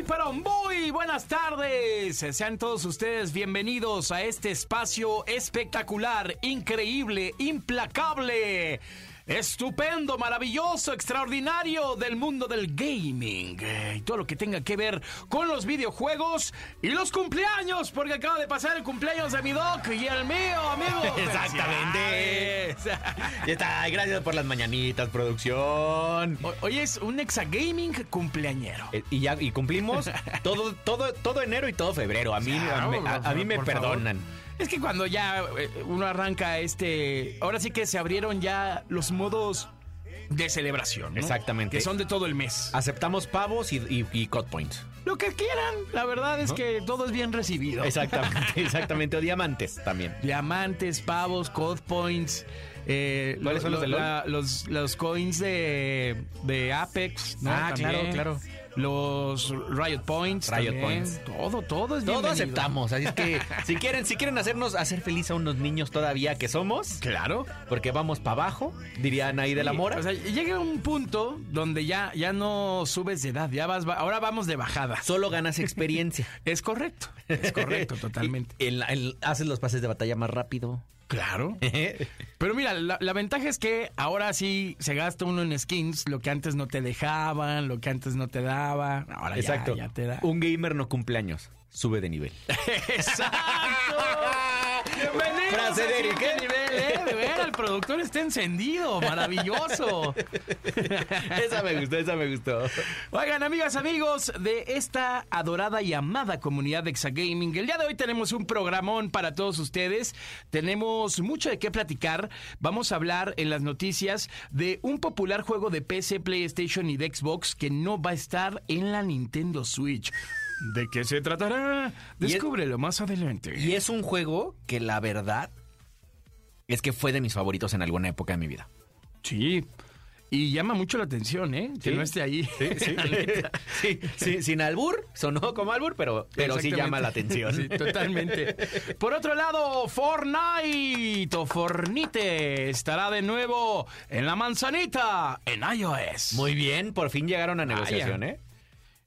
Muy, pero buenas tardes. Sean todos ustedes bienvenidos a este espacio espectacular, increíble, implacable. Estupendo, maravilloso, extraordinario del mundo del gaming eh, y todo lo que tenga que ver con los videojuegos y los cumpleaños, porque acaba de pasar el cumpleaños de mi doc y el mío, amigo. Exactamente. Ya está, gracias por las mañanitas, producción. Hoy- Hoy es un exagaming cumpleañero. Eh, Y ya y cumplimos todo, todo, todo enero y todo febrero. A mí, Claro, a, mí- a- a mí me favor. Es que cuando ya eh, uno arranca este. Ahora sí que se abrieron ya los modos de celebración. ¿no? Exactamente. Que son de todo el mes. Aceptamos pavos y, y, y cut points. Lo que quieran. La verdad es que todo es bien recibido. Exactamente, exactamente. O diamantes también. Diamantes, pavos, code points. eh, ¿Cuáles son los de LOL? la- los, los coins de, de Apex. ¿no? Ah, claro, claro. Los Riot Points. Riot también. Points. Todo, todo es Todo bienvenido. aceptamos. Así es que si quieren, si quieren hacernos hacer feliz a unos niños todavía que somos, Claro. porque vamos para abajo, dirían ahí de la mora. O sea, llega un punto donde ya, ya no subes de edad, ya vas, ahora vamos de bajada. Solo ganas experiencia. Es correcto, es correcto, totalmente. El- el- haces los pases de batalla más rápido. Claro. Pero mira, la, la ventaja es que ahora sí se gasta uno en skins, lo que antes no te dejaban, lo que antes no te daba, ahora ya- Exacto. ya, te da. Un gamer no cumpleaños, sube de nivel. ¡Exacto! Bienvenidos Frase de Eric, ¿eh? nivel, ¿eh? De ver, el productor está encendido, maravilloso. esa me gustó, esa me gustó. Oigan, amigas, amigos de esta adorada y amada comunidad de Exagaming, el día de hoy tenemos un programón para todos ustedes. Tenemos mucho de qué platicar. Vamos a hablar en las noticias de un popular juego de PC, PlayStation y de Xbox que no va a estar en la Nintendo Switch. ¿De qué se tratará? Es- Descúbrelo más adelante. Y es un juego que la verdad es que fue de mis favoritos en alguna época de mi vida. Sí. Y llama mucho la atención, ¿eh? Que Sí. no esté ahí. Neta. sí, sí, sin albur, sonó como albur, pero, pero sí llama la atención. Sí, totalmente. Por otro lado, Fortnite o Fornite estará de nuevo en la manzanita en iOS. Muy bien, por fin llegaron a negociación, ¿eh?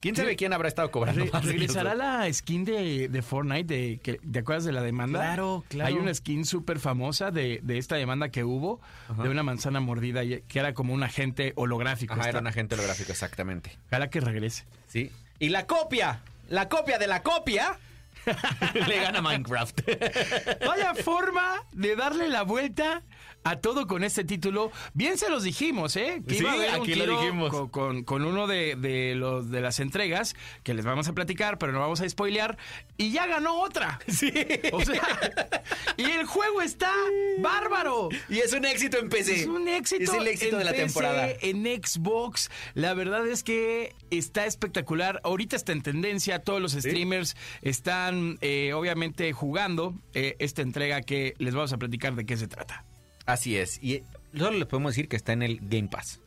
¿Quién sabe quién habrá estado cobrando Re-? ¿Regresará la skin de, de Fortnite? De, que, ¿Te acuerdas de la demanda? Claro, claro. Hay una skin súper famosa de, de esta demanda que hubo, de una manzana mordida, que era como un agente holográfico. Ajá, era un agente holográfico, exactamente. Ojalá que regrese. Sí. Y la copia, la copia de la copia, le gana Minecraft. Vaya forma de darle la vuelta a todo con este título. Bien se los dijimos, ¿eh? Que Sí, iba a haber un aquí lo dijimos. Con, con- con uno de, de los de las entregas que les vamos a platicar, pero no vamos a spoilear. Y ya ganó otra. Sí. O sea, y el juego está bárbaro. Y es un éxito en PC. Es un éxito. Es el éxito en de la PC, temporada. En Xbox. La verdad es que está espectacular. Ahorita está en tendencia. Todos los streamers están, eh, obviamente, jugando eh, esta entrega que les vamos a platicar de qué se trata. Así es. Y solo les podemos decir que está en el Game Pass.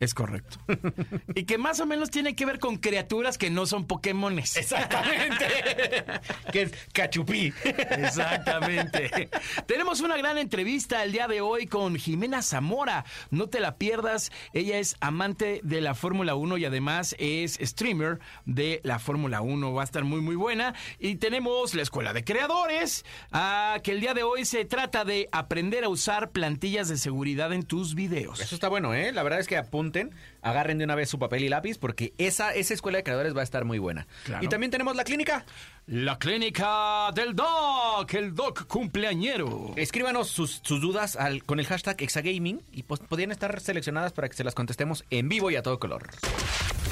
Es correcto. y que más o menos tiene que ver con criaturas que no son Pokémones. Exactamente. que es cachupí. Exactamente. Tenemos una gran entrevista el día de hoy con Jimena Zamora. No te la pierdas. Ella es amante de la Fórmula 1 y además es streamer de la Fórmula 1. Va a estar muy, muy buena. Y tenemos la Escuela de Creadores, ah, que el día de hoy se trata de aprender a usar plantillas de seguridad en tus videos. Eso está bueno, ¿eh? La verdad es que apunten, agarren de una vez su papel y lápiz porque esa, esa escuela de creadores va a estar muy buena. Claro. Y también tenemos la clínica. La clínica del Doc, el Doc cumpleañero. Escríbanos sus, sus dudas al- con el hashtag Exagaming y pues podrían estar seleccionadas para que se las contestemos en vivo y a todo color.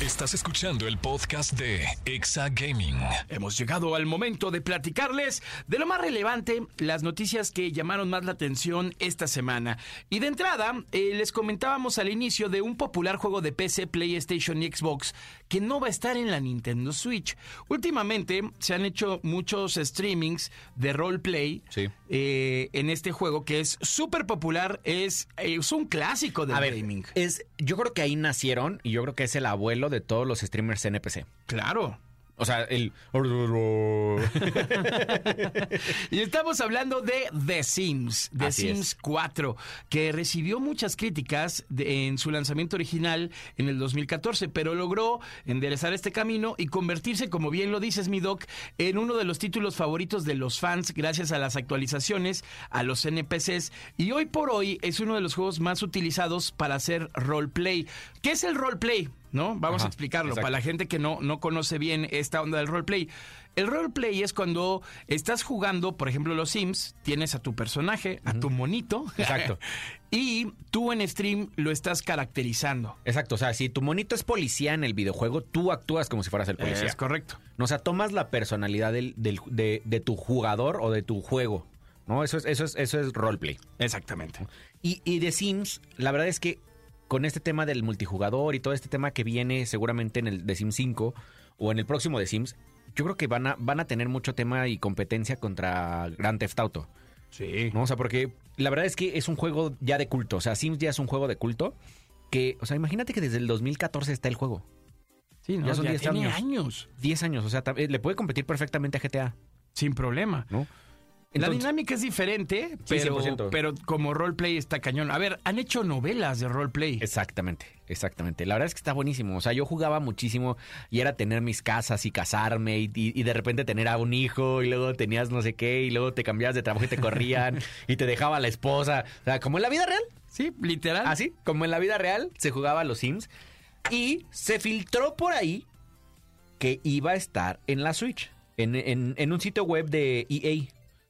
Estás escuchando el podcast de Exa Gaming. Hemos llegado al momento de platicarles de lo más relevante, las noticias que llamaron más la atención esta semana. Y de entrada, eh, les comentábamos al inicio de un popular juego de de PC, PlayStation y Xbox que no va a estar en la Nintendo Switch. Últimamente se han hecho muchos streamings de roleplay Sí. eh, en este juego que es súper popular, es, eh, es un clásico del A ver, gaming. es, yo creo que ahí nacieron y yo creo que es el abuelo de todos los streamers NPC. Claro. O sea, el... Y estamos hablando de The Sims, The Así Sims es. 4, que recibió muchas críticas de- en su lanzamiento original en el 2014, pero logró enderezar este camino y convertirse, como bien lo dices, mi doc, en uno de los títulos favoritos de los fans gracias a las actualizaciones, a los NPCs, y hoy por hoy es uno de los juegos más utilizados para hacer roleplay. ¿Qué es el roleplay? ¿No? Vamos Ajá, a explicarlo exacto. para la gente que no, no conoce bien esta onda del roleplay. El roleplay es cuando estás jugando, por ejemplo, los Sims, tienes a tu personaje, a tu monito. Exacto. y tú en stream lo estás caracterizando. Exacto, o sea, si tu monito es policía en el videojuego, tú actúas como si fueras el policía. Es correcto. No, o sea, tomas la personalidad del, del- de, de tu jugador o de tu juego. ¿No? Eso es, eso es, eso es roleplay. Exactamente. Y, y The Sims, la verdad es que con este tema del multijugador y todo este tema que viene seguramente en el The Sims 5 o en el próximo The Sims, yo creo que van a, van a tener mucho tema y competencia contra Grand Theft Auto. Sí. ¿no? O sea, porque la verdad es que es un juego ya de culto. O sea, Sims ya es un juego de culto. Que, o sea, imagínate que desde el 2014 está el juego. Sí, ¿no? Ya son Ya 10 tiene años. años. 10 años, o sea, eh, le puede competir perfectamente a GTA, Sin problema. ¿no? La dinámica es diferente, pero, 100%. pero como roleplay está cañón. A ver, han hecho novelas de roleplay. Exactamente, exactamente. La verdad es que está buenísimo. O sea, yo jugaba muchísimo y era tener mis casas y casarme y, y- y de repente tener a un hijo y luego tenías no sé qué y luego te cambiabas de trabajo y te corrían y te dejaba la esposa. O sea, como en la vida real. Sí, literal. Así, como en la vida real se jugaba a los Sims y se filtró por ahí que iba a estar en la Switch, en, en- en un sitio web de EA.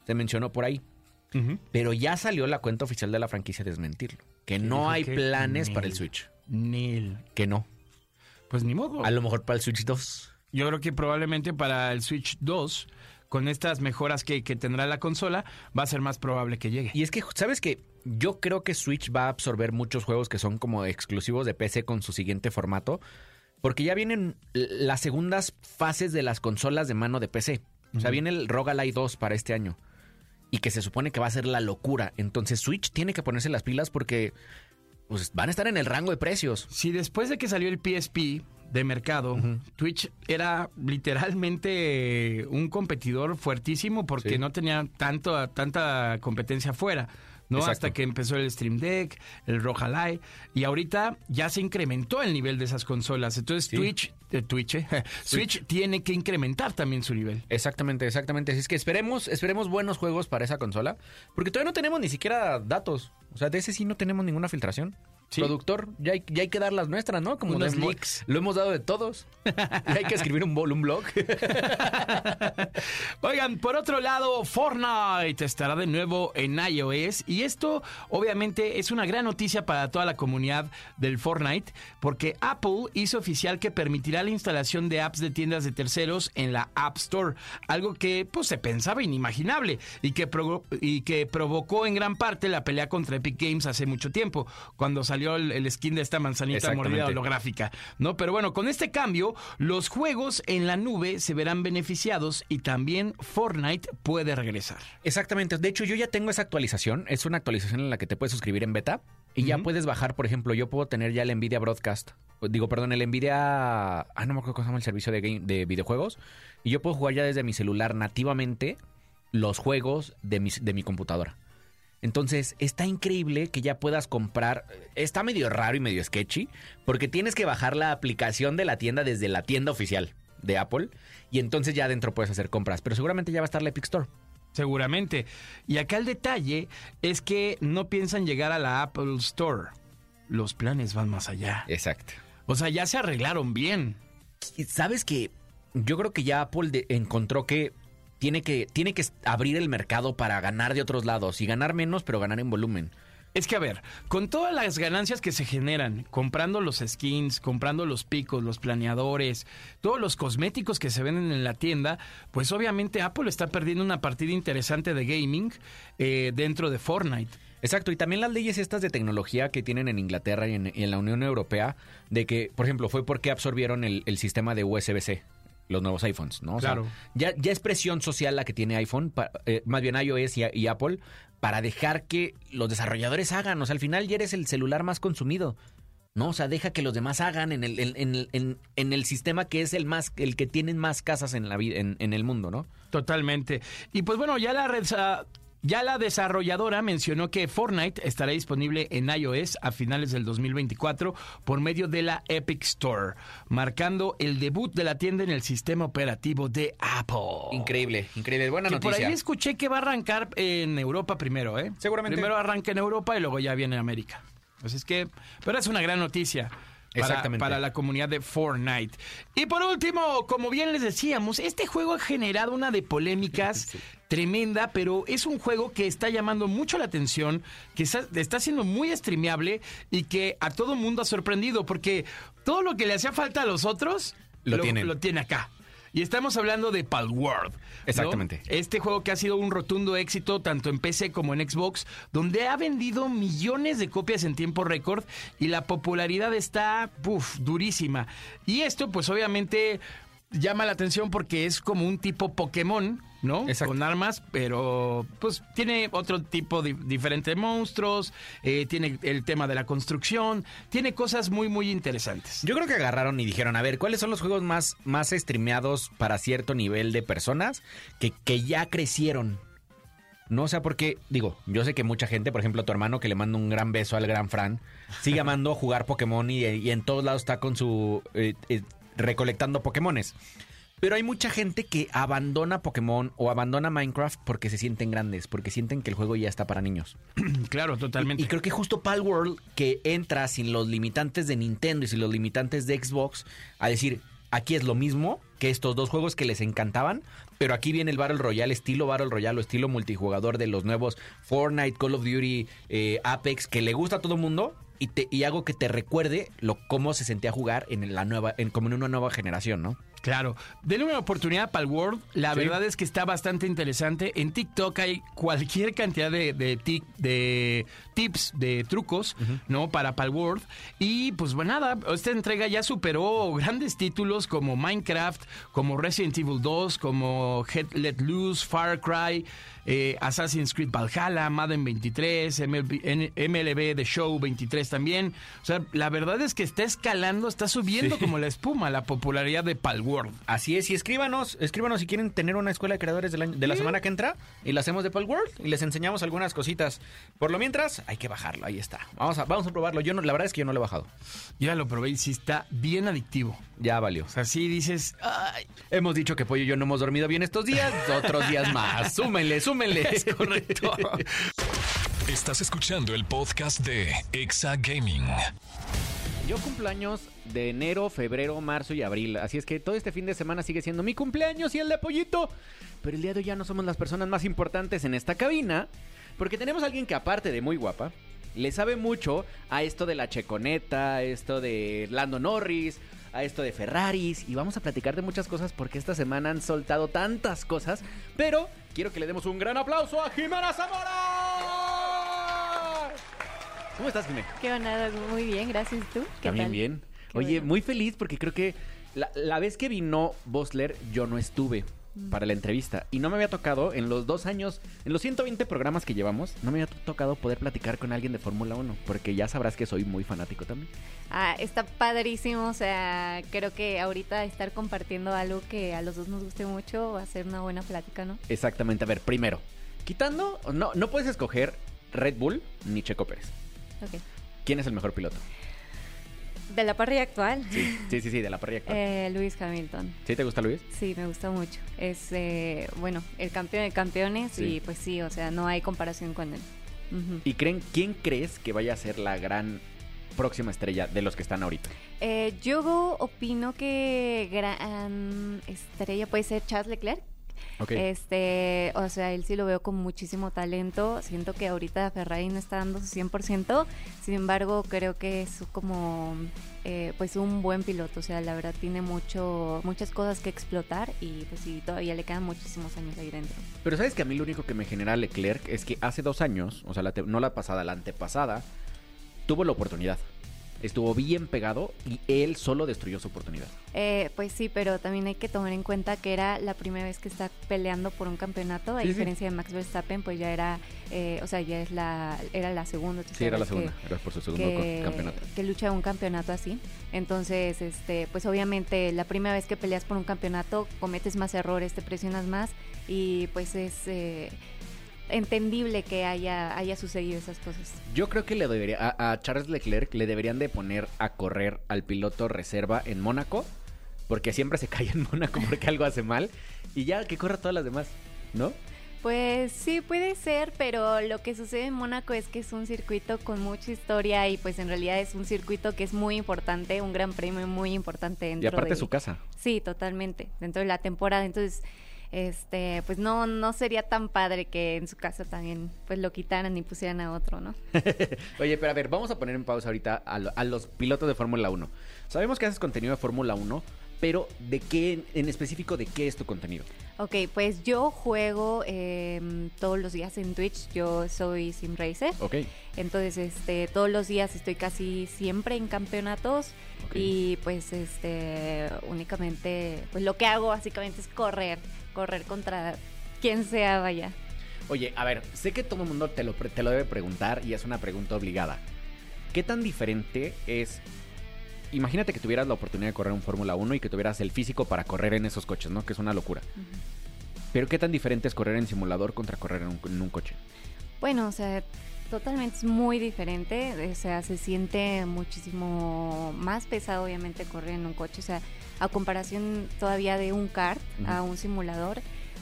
Se mencionó por ahí. Pero ya salió la cuenta oficial de la franquicia a desmentirlo. Que no hay que planes para el. Switch. Neil. Que no. Pues ni modo. A lo mejor para el Switch 2. Yo creo que probablemente para el Switch 2, con estas mejoras que, que tendrá la consola, va a ser más probable que llegue. Y es que, ¿sabes qué? Yo creo que Switch va a absorber muchos juegos que son como exclusivos de PC con su siguiente formato. Porque ya vienen las segundas fases de las consolas de mano de PC. O sea, viene el Rogue Ally 2 para este año. Y que se supone que va a ser la locura. Entonces Switch tiene que ponerse las pilas porque pues, van a estar en el rango de precios. Si después de que salió el PSP de mercado, Twitch era literalmente un competidor fuertísimo porque Sí. no tenía tanto, tanta competencia afuera. ¿No? Exacto. Hasta que empezó el Stream Deck, el Rojalai, y ahorita ya se incrementó el nivel de esas consolas. Entonces Sí. Twitch, eh, Twitch, eh, Switch tiene que incrementar también su nivel. Exactamente, exactamente. Así es que esperemos, esperemos buenos juegos para esa consola. Porque todavía no tenemos ni siquiera datos. O sea, de ese sí no tenemos ninguna filtración. Sí. Productor, ya hay, ya hay que dar las nuestras, ¿no? Como Unos lo hemos- leaks. Lo hemos dado de todos. y hay que escribir un, bol- un blog. Oigan, por otro lado, Fortnite estará de nuevo en iOS y esto obviamente es una gran noticia para toda la comunidad del Fortnite porque Apple hizo oficial que permitirá la instalación de apps de tiendas de terceros en la App Store, algo que pues se pensaba inimaginable y que, y que provocó en gran parte la pelea contra Epic Games hace mucho tiempo, cuando salió el, el skin de esta manzanita mordida holográfica, ¿no? Pero bueno, con este cambio, los juegos en la nube se verán beneficiados y también Fortnite puede regresar. Exactamente. De hecho, yo ya tengo esa actualización. Es una actualización en la que te puedes suscribir en beta. Y ya puedes bajar, por ejemplo, yo puedo tener ya el Nvidia Broadcast. Digo, perdón, el Nvidia... Ah, no me acuerdo cómo se llama el servicio de, game- de videojuegos. Y yo puedo jugar ya desde mi celular nativamente los juegos de mi, de mi computadora. Entonces, está increíble que ya puedas comprar. Está medio raro y medio sketchy, porque tienes que bajar la aplicación de la tienda desde la tienda oficial de Apple, y entonces ya adentro puedes hacer compras. Pero seguramente ya va a estar la Epic Store. Seguramente. Y acá el detalle es que no piensan llegar a la Apple Store. Los planes van más allá. Exacto. O sea, ya se arreglaron bien. ¿Sabes que Yo creo que ya Apple encontró que tiene, que tiene que abrir el mercado para ganar de otros lados y ganar menos, pero ganar en volumen. Es que, a ver, con todas las ganancias que se generan comprando los skins, comprando los picos, los planeadores, todos los cosméticos que se venden en la tienda, pues obviamente Apple está perdiendo una partida interesante de gaming eh, dentro de Fortnite. Exacto, y también las leyes estas de tecnología que tienen en Inglaterra y en, y en la Unión Europea, de que, por ejemplo, fue porque absorbieron el, el sistema de USB-C, los nuevos iPhones, ¿no? O sea, Claro. ya, ya es presión social la que tiene iPhone, pa- eh, más bien iOS y, y Apple, para dejar que los desarrolladores hagan. O sea, al final ya eres el celular más consumido. No, o sea, deja que los demás hagan en el, en, en- en- en el sistema que es el más, el que tienen más casas en la vida, en, el mundo, ¿no? Totalmente. Y pues bueno, ya la reza- ya la desarrolladora mencionó que Fortnite estará disponible en iOS a finales del 2024 por medio de la Epic Store, marcando el debut de la tienda en el sistema operativo de Apple. Increíble, increíble. Buena Que por noticia. ahí escuché que va a arrancar en Europa primero, ¿eh? Seguramente. Primero arranca en Europa y luego ya viene a América. Pues es que, pero es una gran noticia. Exactamente. para la comunidad de Fortnite. Y por último, como bien les decíamos, este juego ha generado una de polémicas tremenda, pero es un juego que está llamando mucho la atención, que está, está siendo muy streameable y que a todo mundo ha sorprendido, porque todo lo que le hacía falta a los otros Lo tienen. lo tiene acá. Y estamos hablando de Palworld. ¿no? Exactamente. Este juego que ha sido un rotundo éxito tanto en PC como en Xbox, donde ha vendido millones de copias en tiempo récord y la popularidad está puf, durísima. Y esto, pues obviamente llama la atención porque es como un tipo Pokémon, ¿no? Exacto. Con armas, pero pues tiene otro tipo de diferente de monstruos, eh, tiene el tema de la construcción, tiene cosas muy, muy interesantes. Yo creo que agarraron y dijeron, a ver, ¿cuáles son los juegos más, más streameados para cierto nivel de personas que, que ya crecieron? No, o sea, porque, digo, yo sé que mucha gente, por ejemplo, tu hermano que le manda un gran beso al gran Fran, sigue amando jugar Pokémon y, y en todos lados está con su... eh, eh, recolectando Pokémones. Pero hay mucha gente que abandona Pokémon o abandona Minecraft porque se sienten grandes, porque sienten que el juego ya está para niños. Claro, totalmente. Y creo que justo Palworld, que entra sin los limitantes de Nintendo y sin los limitantes de Xbox, a decir, aquí es lo mismo que estos dos juegos que les encantaban, pero aquí viene el Battle Royale, estilo Battle Royale o estilo multijugador de los nuevos Fortnite, Call of Duty, eh, Apex, que le gusta a todo el mundo. Y, te, y hago que te recuerde lo cómo se sentía jugar en la nueva, en, como en una nueva generación, ¿no? Claro. Denle una oportunidad para el World. La Sí. verdad es que está bastante interesante. En TikTok hay cualquier cantidad de, de, tic- de tips, de trucos, ¿no? Para Palworld. Y pues bueno, nada, esta entrega ya superó grandes títulos como Minecraft, como Resident Evil 2, como Head Let Loose, Far Cry, eh, Assassin's Creed Valhalla, Madden 23, MLB, MLB The Show 23 también. O sea, la verdad es que está escalando, está subiendo Sí. como la espuma la popularidad de Palworld. Así es, y escríbanos, escríbanos si quieren tener una escuela de creadores del año- de la semana que entra y la hacemos de Palworld y les enseñamos algunas cositas. Por lo mientras, hay que bajarlo, ahí está. Vamos a, vamos a probarlo. Yo no, la verdad es que yo no lo he bajado. Ya lo probé y sí está bien adictivo. Ya valió. O sea, sí dices, ay, Hemos dicho que Pollo y yo no hemos dormido bien estos días, otros días más. Súmenle, súmenle. es correcto. Estás escuchando el podcast de Exa Gaming. Yo cumplo años de enero, febrero, marzo y abril. Así es que todo este fin de semana sigue siendo mi cumpleaños y el de Pollito. Pero el día de hoy ya no somos las personas más importantes en esta cabina. Porque tenemos a alguien que aparte de muy guapa, le sabe mucho a esto de la checoneta, a esto de Lando Norris, a esto de Ferraris. Y vamos a platicar de muchas cosas porque esta semana han soltado tantas cosas. Pero quiero que le demos un gran aplauso a Jimena Zamora. ¿Cómo estás, Jimena? ¿Qué onda? Muy bien, gracias. ¿Tú? ¿Qué También tal? bien. Oye, bueno. muy feliz porque creo que la, la vez que vino Bosler, yo no estuve Mm. para la entrevista. Y no me había tocado en los dos años, en los 120 programas que llevamos, no me había tocado poder platicar con alguien de Fórmula 1. Porque ya sabrás que soy muy fanático también. Ah, está padrísimo. O sea, creo que ahorita estar compartiendo algo que a los dos nos guste mucho va a ser una buena plática, ¿no? Exactamente. A ver, primero, quitando, no, no puedes escoger Red Bull ni Checo Pérez. Ok. ¿Quién es el mejor piloto? De la parrilla actual, Sí, sí, sí, sí, de la parrilla actual. eh, Luis Hamilton. ¿Sí te gusta Luis? Sí, me gusta mucho. Es, eh, bueno, el campeón de campeones Sí. y pues sí, o sea, no hay comparación con él. ¿Y creen, quién crees que vaya a ser la gran próxima estrella de los que están ahorita? Eh, yo opino que gran estrella puede ser Charles Leclerc. Este, o sea, él sí lo veo con muchísimo talento. Siento que ahorita Ferrari no está dando su 100%. Sin embargo, creo que es como eh, pues un buen piloto. O sea, la verdad tiene mucho, muchas cosas que explotar y pues sí, todavía le quedan muchísimos años ahí dentro. Pero sabes que a mí lo único que me genera Leclerc es que hace dos años, o sea, la no la pasada, la antepasada, tuvo la oportunidad. Estuvo bien pegado y él solo destruyó su oportunidad. Eh, pues sí, pero también hay que tomar en cuenta que era la primera vez que está peleando por un campeonato, a Sí, sí. diferencia de Max Verstappen, pues ya era, eh, o sea, ya es la, era la segunda. Sí, era la que- segunda, era por su segundo que, campeonato. que lucha un campeonato así. Entonces, este, pues obviamente la primera vez que peleas por un campeonato cometes más errores, te presionas más y pues es eh, entendible que haya, haya sucedido esas cosas. Yo creo que le debería a, a Charles Leclerc le deberían de poner a correr al piloto reserva en Mónaco, porque siempre se cae en Mónaco porque algo hace mal y ya que corra todas las demás, ¿no? Pues sí, puede ser, pero lo que sucede en Mónaco es que es un circuito con mucha historia y pues en realidad es un circuito que es muy importante, un gran premio muy importante dentro Y aparte de... su casa. Sí, totalmente, dentro de la temporada. Entonces, este, pues no, no sería tan padre que en su casa también pues lo quitaran y pusieran a otro, ¿no? Oye, pero a ver, vamos a poner en pausa ahorita a, lo- a los pilotos de Fórmula 1. Sabemos que haces contenido de Fórmula 1, pero ¿de qué, en específico, de qué es tu contenido? Ok, pues yo juego eh, todos los días en Twitch, yo soy Sim Racer. Ok. Entonces, este, todos los días estoy casi siempre en campeonatos y pues este únicamente pues lo que hago básicamente es correr, correr contra quien sea vaya. Oye, a ver, sé que todo el mundo te lo, te lo debe preguntar y es una pregunta obligada. ¿Qué tan diferente es... Imagínate que tuvieras la oportunidad de correr un Fórmula 1 y que tuvieras el físico para correr en esos coches, ¿no? Que es una locura. Pero ¿qué tan diferente es correr en simulador contra correr en un, en un coche? Bueno, o sea, totalmente es muy diferente, o sea, se siente muchísimo más pesado obviamente correr en un coche, o sea, a comparación todavía de un kart a Ujú. un simulador,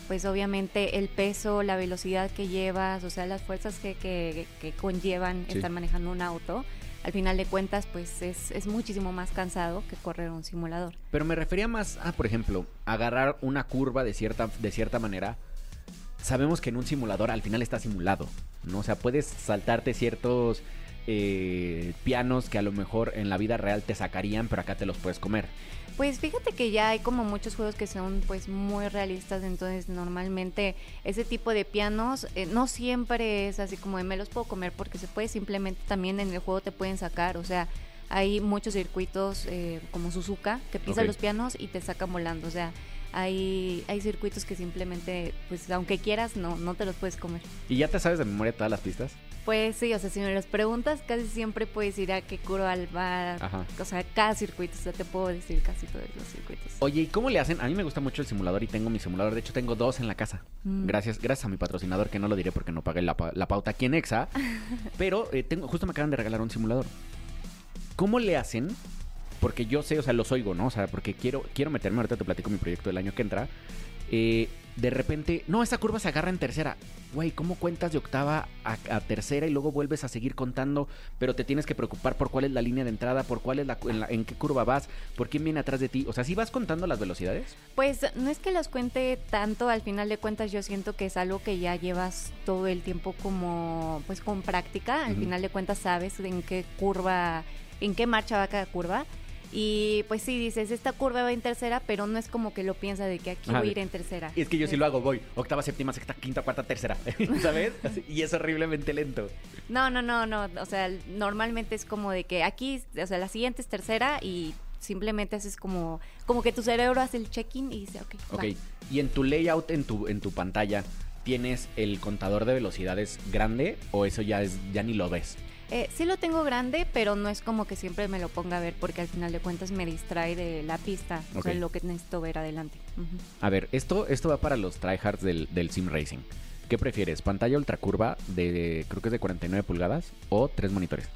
pues obviamente el peso, la velocidad que llevas, o sea, las fuerzas que, que, que conllevan Sí. estar manejando un auto, al final de cuentas, pues es, es muchísimo más cansado que correr un simulador. Pero me refería más a, por ejemplo, agarrar una curva de cierta, de cierta manera. Sabemos que en un simulador al final está simulado, ¿no? O sea, puedes saltarte ciertos eh, pianos que a lo mejor en la vida real te sacarían, pero acá te los puedes comer. Pues fíjate que ya hay como muchos juegos que son pues muy realistas, entonces normalmente ese tipo de pianos eh, no siempre es así como de me los puedo comer porque se puede simplemente también en el juego te pueden sacar, o sea, hay muchos circuitos eh, como Suzuka que pisas Ok. los pianos y te sacan volando, o sea, hay, hay circuitos que simplemente pues aunque quieras no, no te los puedes comer. ¿Y ya te sabes de memoria todas las pistas? Pues sí, o sea, si me los preguntas, casi siempre puedes ir a qué curva va, Ajá. o sea, cada circuito, o sea, te puedo decir casi todos los circuitos. Oye, ¿y cómo le hacen? A mí me gusta mucho el simulador y tengo mi simulador. De hecho, tengo dos en la casa. Mm. Gracias, gracias a mi patrocinador, que no lo diré porque no pagué la, pa- la pauta aquí en Exa. pero eh, tengo, justo me acaban de regalar un simulador. ¿Cómo le hacen? Porque yo sé, o sea, los oigo, ¿no? O sea, porque quiero, quiero meterme, ahorita te platico mi proyecto del año que entra. Eh, de repente, no, esa curva se agarra en tercera. Güey, ¿cómo cuentas de octava a, a tercera y luego vuelves a seguir contando? Pero te tienes que preocupar por cuál es la línea de entrada, por cuál es la, en, la- en qué curva vas, por quién viene atrás de ti. O sea, ¿sí vas contando las velocidades? Pues no es que los cuente tanto, al final de cuentas yo siento que es algo que ya llevas todo el tiempo como pues con práctica, al final de cuentas sabes en qué curva, en qué marcha va cada curva. Y pues sí, dices, esta curva va en tercera, pero no es como que lo piensa de que aquí Ajá, voy a ir en tercera. Y es que yo sí lo hago, voy octava, séptima, sexta, quinta, cuarta, tercera, ¿sabes? Y es horriblemente lento. No, no, no, no, o sea, normalmente es como de que aquí, o sea, la siguiente es tercera y simplemente haces como, como que tu cerebro hace el check-in y dice, ok, va. Ok, y en tu layout, en tu, en tu pantalla, ¿tienes el contador de velocidades grande o eso ya, es, ya ni lo ves? Eh, sí lo tengo grande, pero no es como que siempre me lo ponga a ver porque al final de cuentas me distrae de la pista, o sea, lo que necesito ver adelante. A ver, esto, esto va para los tryhards del, del sim racing. ¿Qué prefieres? ¿Pantalla ultracurva de, creo que es de 49 pulgadas o tres monitores?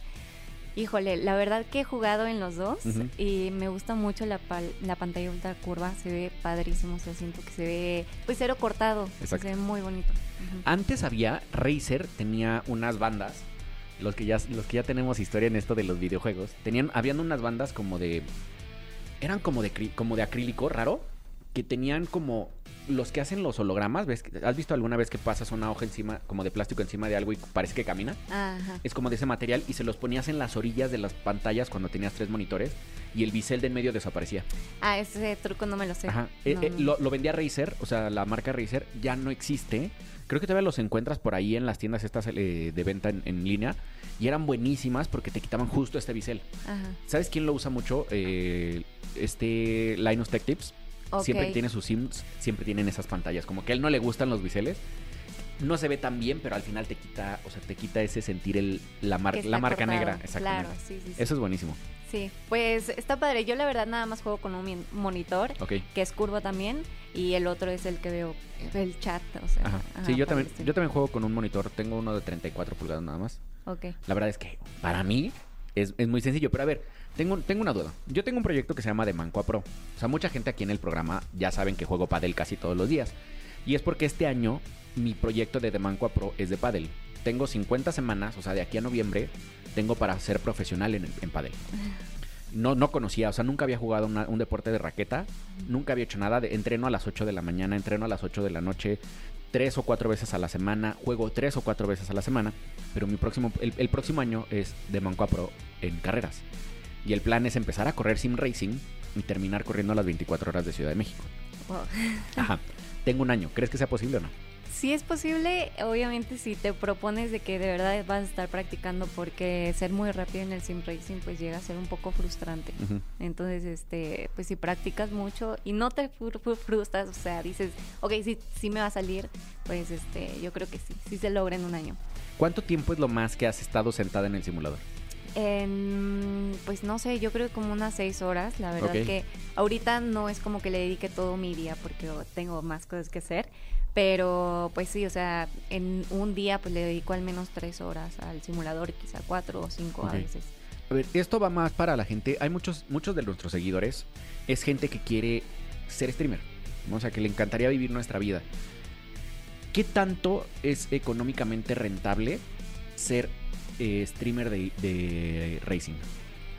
Híjole, la verdad que he jugado en los dos y me gusta mucho la, pal- la pantalla ultra curva, se ve padrísimo, o sea, siento que se ve pues cero cortado, Exacto. se ve muy bonito. Antes había, Razer tenía unas bandas, los que ya, los que ya tenemos historia en esto de los videojuegos, tenían, habían unas bandas como de, eran como de, como de acrílico raro, que tenían como los que hacen los hologramas, ¿ves? ¿Has visto alguna vez que pasas una hoja encima, como de plástico encima de algo y parece que camina? Ajá. Es como de ese material y se los ponías en las orillas de las pantallas cuando tenías tres monitores y el bisel de en medio desaparecía. Ah, ese truco no me lo sé. Ajá. Eh, eh, no. lo, lo vendía Razer, o sea, la marca Razer ya no existe. Creo que todavía los encuentras por ahí en las tiendas estas eh, de venta en, en línea y eran buenísimas porque te quitaban justo este bisel. Ajá. ¿Sabes quién lo usa mucho? Eh, este Linus Tech Tips. Siempre tiene sus sims, siempre tienen esas pantallas. Como que a él no le gustan los biseles. No se ve tan bien, pero al final te quita, o sea, te quita ese sentir el, la, mar- marca cortado. negra. Exactamente. Claro, sí, sí, sí. Eso es buenísimo. Sí, pues está padre. Yo la verdad nada más juego con un monitor, que es curvo también, y el otro es el que veo, el chat, o sea. Ajá. ajá, Sí, yo también, yo también juego con un monitor. Tengo uno de 34 pulgadas nada más. Ok. La verdad es que para mí es, es muy sencillo. Pero a ver, tengo, tengo una duda. Yo tengo un proyecto que se llama De Manco a Pro. O sea, mucha gente aquí en el programa ya saben que juego padel casi todos los días. Y es porque este año mi proyecto de De Manco a Pro es de padel. Tengo 50 semanas, o sea, de aquí a noviembre, tengo para ser profesional en, en padel. No, no conocía, o sea, nunca había jugado una- un deporte de raqueta, nunca había hecho nada. De, entreno a las 8 de la mañana, entreno a las 8 de la noche, tres o cuatro veces a la semana, juego tres o cuatro veces a la semana, pero mi próximo, el, el próximo año es de Manco a Pro en carreras. Y el plan es empezar a correr sim racing y terminar corriendo a las 24 horas de Ciudad de México. Wow. Ajá. Tengo un año. ¿Crees que sea posible o no? Sí es posible, obviamente si te propones de que de verdad vas a estar practicando porque ser muy rápido en el sim racing pues llega a ser un poco frustrante. Entonces, este, pues si practicas mucho y no te fru- fru- frustras, o sea, dices, ok, sí, sí me va a salir, pues este, yo creo que sí, sí se logra en un año. ¿Cuánto tiempo es lo más que has estado sentada en el simulador? En, pues no sé, yo creo que como unas seis horas. La verdad Ok. que ahorita no es como que le dedique todo mi día porque oh, tengo más cosas que hacer. Pero pues sí, o sea, en un día pues le dedico al menos tres horas al simulador, quizá cuatro o cinco a veces. A ver, esto va más para la gente. Hay muchos, muchos de nuestros seguidores. Es gente que quiere ser streamer. ¿no? O sea, que le encantaría vivir nuestra vida. ¿Qué tanto es económicamente rentable ser eh, streamer de, de racing?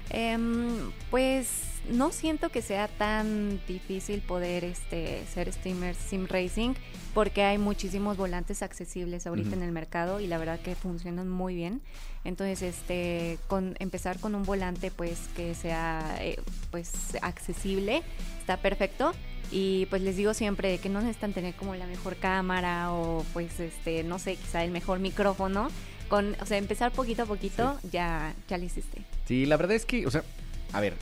Em, pues no siento que sea tan difícil poder este, ser streamer sim racing porque hay muchísimos volantes accesibles ahorita Ujú. en el mercado y la verdad que funcionan muy bien. Entonces, este, con empezar con un volante pues que sea eh, pues accesible está perfecto. Y pues les digo siempre que no necesitan tener como la mejor cámara o pues este, no sé, quizá el mejor micrófono. Con, o sea, empezar poquito a poquito ya, ya lo hiciste. Sí, la verdad es que, o sea, a ver,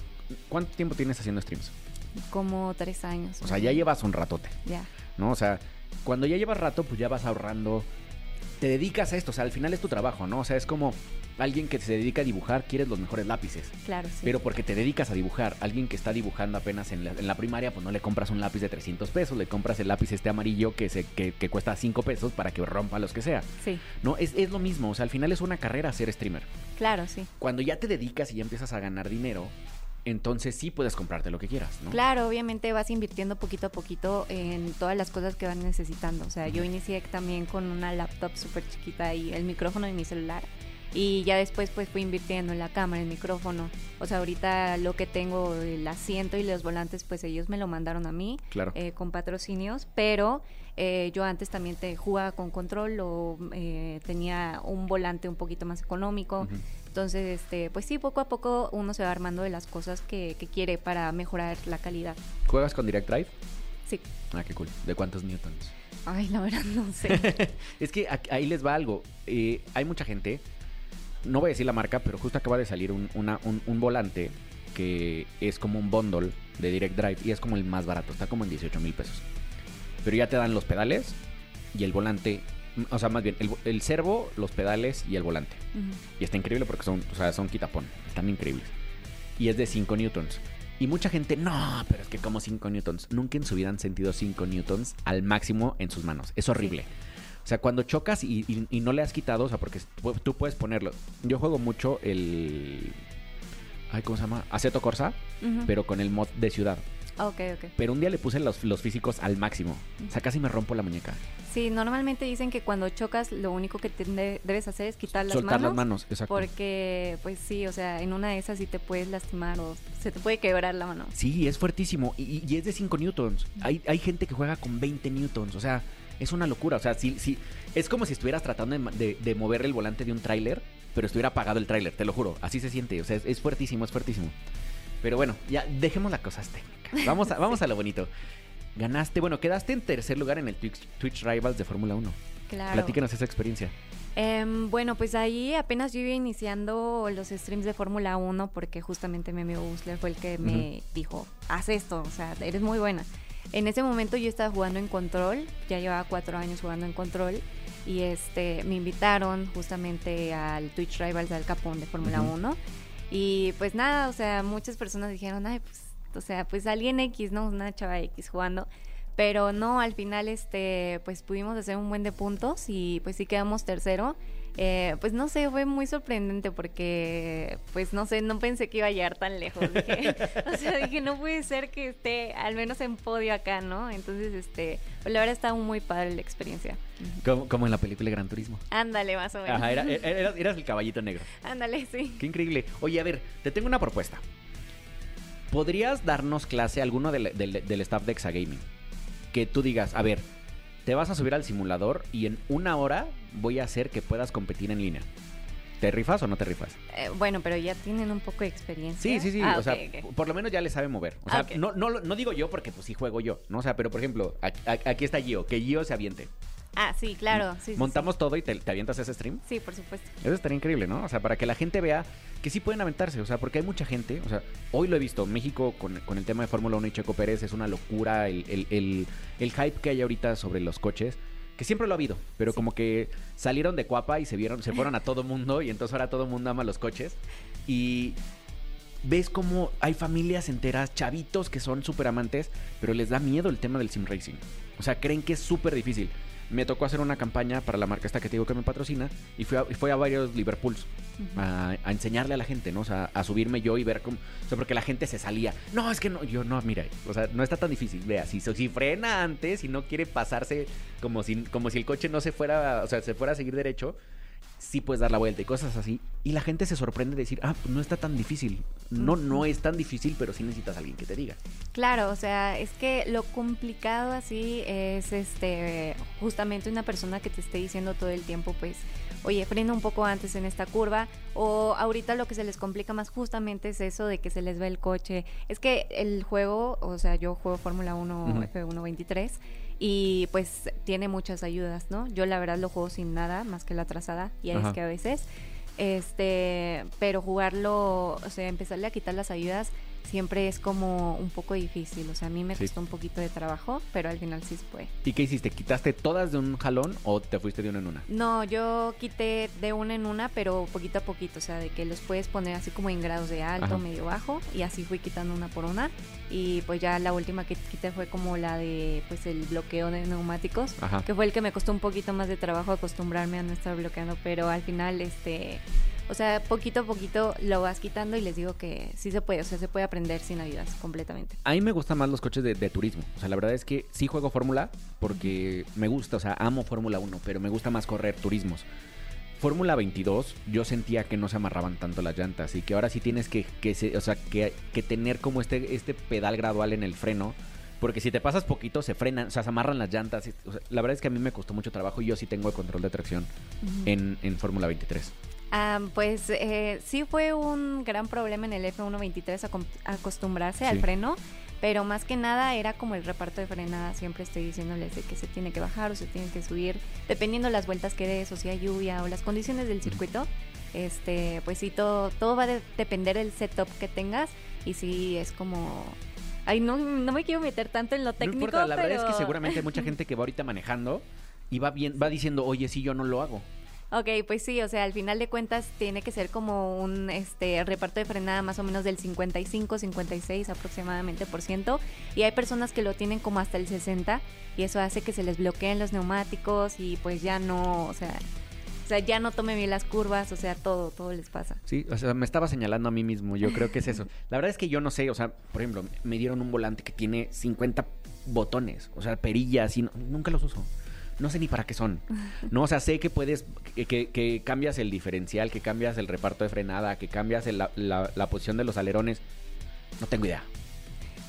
¿cuánto tiempo tienes haciendo streams? Como tres años. O sea, ya llevas un ratote, Ya. ¿no? O sea, cuando ya llevas rato, pues ya vas ahorrando. Te dedicas a esto, o sea, al final es tu trabajo, ¿no? O sea, es como alguien que se dedica a dibujar, quieres los mejores lápices. Claro, sí. Pero porque te dedicas a dibujar, alguien que está dibujando apenas en la, en la primaria, pues no le compras un lápiz de 300 pesos, le compras el lápiz este amarillo que, se, que, que cuesta 5 pesos para que rompa los que sea. Sí, No, es, es lo mismo, o sea, al final es una carrera ser streamer. claro, sí. Cuando ya te dedicas y ya empiezas a ganar dinero, entonces sí puedes comprarte lo que quieras, ¿no? Claro, obviamente vas invirtiendo poquito a poquito en todas las cosas que van necesitando. O sea, yo inicié también con una laptop súper chiquita y el micrófono de mi celular. Y ya después pues fui invirtiendo en la cámara, el micrófono. O sea, ahorita lo que tengo, el asiento y los volantes, pues ellos me lo mandaron a mí. Claro. eh, con patrocinios, pero eh, yo antes también te jugaba con control o eh, tenía un volante un poquito más económico. Ujú. Entonces, este, pues sí, poco a poco uno se va armando de las cosas que, que quiere para mejorar la calidad. ¿Juegas con Direct Drive? Sí. Ah, qué cool. ¿De cuántos newtons? Ay, la verdad no sé. Es que ahí les va algo. Eh, hay mucha gente, no voy a decir la marca, pero justo acaba de salir un, una- un- un volante que es como un bundle de Direct Drive y es como el más barato, está como en 18 mil pesos. Pero ya te dan los pedales y el volante, o sea, más bien, el, el servo, los pedales y el volante. Y está increíble porque son, o sea, son quitapón, están increíbles. Y es de 5 newtons. Y mucha gente, no, pero es que como 5 newtons. Nunca en su vida han sentido 5 newtons al máximo en sus manos. Es horrible. O sea, cuando chocas y, y- y no le has quitado, o sea, porque tú puedes ponerlo. Yo juego mucho el. Ay, ¿cómo se llama? Aceto Corsa, pero con el mod de ciudad. Ok, ok. Pero un día le puse los, los físicos al máximo. O sea, casi me rompo la muñeca. Sí, normalmente dicen que cuando chocas lo único que debes hacer es quitar las Soltar manos. las manos, exacto. Porque, pues sí, o sea, en una de esas sí te puedes lastimar o se te puede quebrar la mano. Sí, es fuertísimo. Y, y es de 5 newtons. Hay, hay gente que juega con 20 newtons. O sea, es una locura. O sea, sí, sí, es como si estuvieras tratando de, de- de mover el volante de un tráiler, pero estuviera apagado el tráiler, te lo juro. Así se siente. O sea, es, es fuertísimo, es fuertísimo. Pero bueno, ya dejemos las cosas técnicas. Vamos a, vamos a lo bonito. Ganaste, bueno, quedaste en tercer lugar en el Twitch, Twitch Rivals de Fórmula 1. Claro. Platícanos esa experiencia. Em, bueno, pues ahí apenas yo iba iniciando los streams de Fórmula 1 porque justamente mi amigo Busler fue el que me dijo, haz esto, o sea, eres muy buena. En ese momento yo estaba jugando en control, ya llevaba cuatro años jugando en control y este me invitaron justamente al Twitch Rivals del Capón de Fórmula Ujú. 1 y pues nada, o sea, muchas personas dijeron, ay, pues, o sea, pues alguien X, ¿no? Una chava X jugando. Pero no, al final, este, pues pudimos hacer un buen de puntos y pues sí quedamos tercero. Eh, pues no sé, fue muy sorprendente porque, pues no sé, no pensé que iba a llegar tan lejos. Dije, o sea, dije, no puede ser que esté al menos en podio acá, ¿no? Entonces, este, pues la verdad está muy padre la experiencia. Como, como en la película Gran Turismo. Ándale, más o menos. Ajá, era- era- eras, eras el caballito negro. Ándale, sí. Qué increíble. Oye, a ver, te tengo una propuesta. ¿Podrías darnos clase a alguno del, del- del staff de Exagaming? Que tú digas, a ver, te vas a subir al simulador y en una hora voy a hacer que puedas competir en línea. ¿Te rifas o no te rifas? Eh, bueno, pero ya tienen un poco de experiencia. Sí, sí, sí. Ah, o sea, por lo menos ya le sabe mover. O sea, no, no, no digo yo porque pues sí juego yo, ¿no? O sea, pero por ejemplo, aquí, aquí está Gio, que Gio se aviente. Ah, sí, claro. Sí, sí, sí. Montamos todo y te, te avientas ese stream. Sí, por supuesto. Eso estaría increíble, ¿no? O sea, para que la gente vea que sí pueden aventarse. O sea, porque hay mucha gente. O sea, hoy lo he visto. México con, con el tema de Fórmula 1 y Checo Pérez es una locura. El, el- el- el hype que hay ahorita sobre los coches. Que siempre lo ha habido. Pero como que salieron de Cuapa y se vieron, se fueron a todo mundo. Y entonces ahora todo mundo ama los coches. Y ves como hay familias enteras, chavitos que son súper amantes, pero les da miedo el tema del sim racing. O sea, creen que es súper difícil. Me tocó hacer una campaña para la marca esta que te digo que me patrocina y fui a, fui a varios Liverpools a, a enseñarle a la gente, ¿no? O sea, a subirme yo y ver cómo... O sea, porque la gente se salía. No, es que no, yo no, mira, o sea, no está tan difícil. Vea, si, si frena antes y no quiere pasarse como si, como si el coche no se fuera, o sea, se fuera a seguir derecho, sí puedes dar la vuelta y cosas así. Y la gente se sorprende de decir, ah, pues no está tan difícil. No, no es tan difícil, pero sí necesitas a alguien que te diga. Claro, o sea, es que lo complicado así es este justamente una persona que te esté diciendo todo el tiempo, pues, oye, frena un poco antes en esta curva. O ahorita lo que se les complica más justamente es eso de que se les ve el coche. Es que el juego, o sea, yo juego Fórmula 1 Ujú. F1 23 y pues tiene muchas ayudas, ¿no? Yo la verdad lo juego sin nada más que la trazada y Ajá. es que a veces este, pero jugarlo, o sea, empezarle a quitar las ayudas siempre es como un poco difícil. O sea, a mí me Sí. costó un poquito de trabajo, pero al final sí se puede. ¿Y qué hiciste? ¿Quitaste todas de un jalón o te fuiste de una en una? No, yo quité de una en una, pero poquito a poquito, o sea, de que los puedes poner así como en grados de alto, Ajá. medio bajo, y así fui quitando una por una. Y pues ya la última que quité fue como la de pues el bloqueo de neumáticos, Ajá. que fue el que me costó un poquito más de trabajo acostumbrarme a no estar bloqueando, pero al final este o sea, poquito a poquito lo vas quitando y les digo que sí se puede, o sea, se puede aprender sin ayudas completamente. A mí me gustan más los coches de, de turismo. O sea, la verdad es que sí juego Fórmula porque me gusta, o sea, amo Fórmula 1, pero me gusta más correr turismos. Fórmula 22, yo sentía que no se amarraban tanto las llantas y que ahora sí tienes que, que, se- o sea, que, que tener como este, este pedal gradual en el freno. Porque si te pasas poquito, se frenan, o sea, se amarran las llantas. y- o sea, la verdad es que a mí me costó mucho trabajo y yo sí tengo el control de tracción en, en Fórmula 23. Ah, pues eh, sí fue un gran problema en el F123 acom- acostumbrarse al freno, pero más que nada era como el reparto de frenada. Siempre estoy diciéndoles de que se tiene que bajar o se tiene que subir, dependiendo las vueltas que des, o si hay lluvia o las condiciones del circuito. Este, pues sí, todo, todo va a de- depender del setup que tengas y sí es como... Ay, no, no me quiero meter tanto en lo técnico, no importa, la verdad es que seguramente hay mucha gente que va ahorita manejando y va bien, va diciendo, oye, sí, yo no lo hago. Ok, pues sí, o sea, al final de cuentas tiene que ser como un este reparto de frenada más o menos del 55, 56 aproximadamente por ciento. Y hay personas que lo tienen como hasta el 60 y eso hace que se les bloqueen los neumáticos y pues ya no, o sea, O sea, ya no tome bien las curvas, o sea, todo, todo les pasa. Sí, o sea, me estaba señalando a mí mismo, yo creo que es eso. La verdad es que yo no sé, o sea, por ejemplo, me dieron un volante que tiene 50 botones, o sea, perillas y no- nunca los uso. No sé ni para qué son. No, o sea, sé que puedes, que, que- que cambias el diferencial, que cambias el reparto de frenada, que cambias el- la, la- la posición de los alerones. No tengo idea.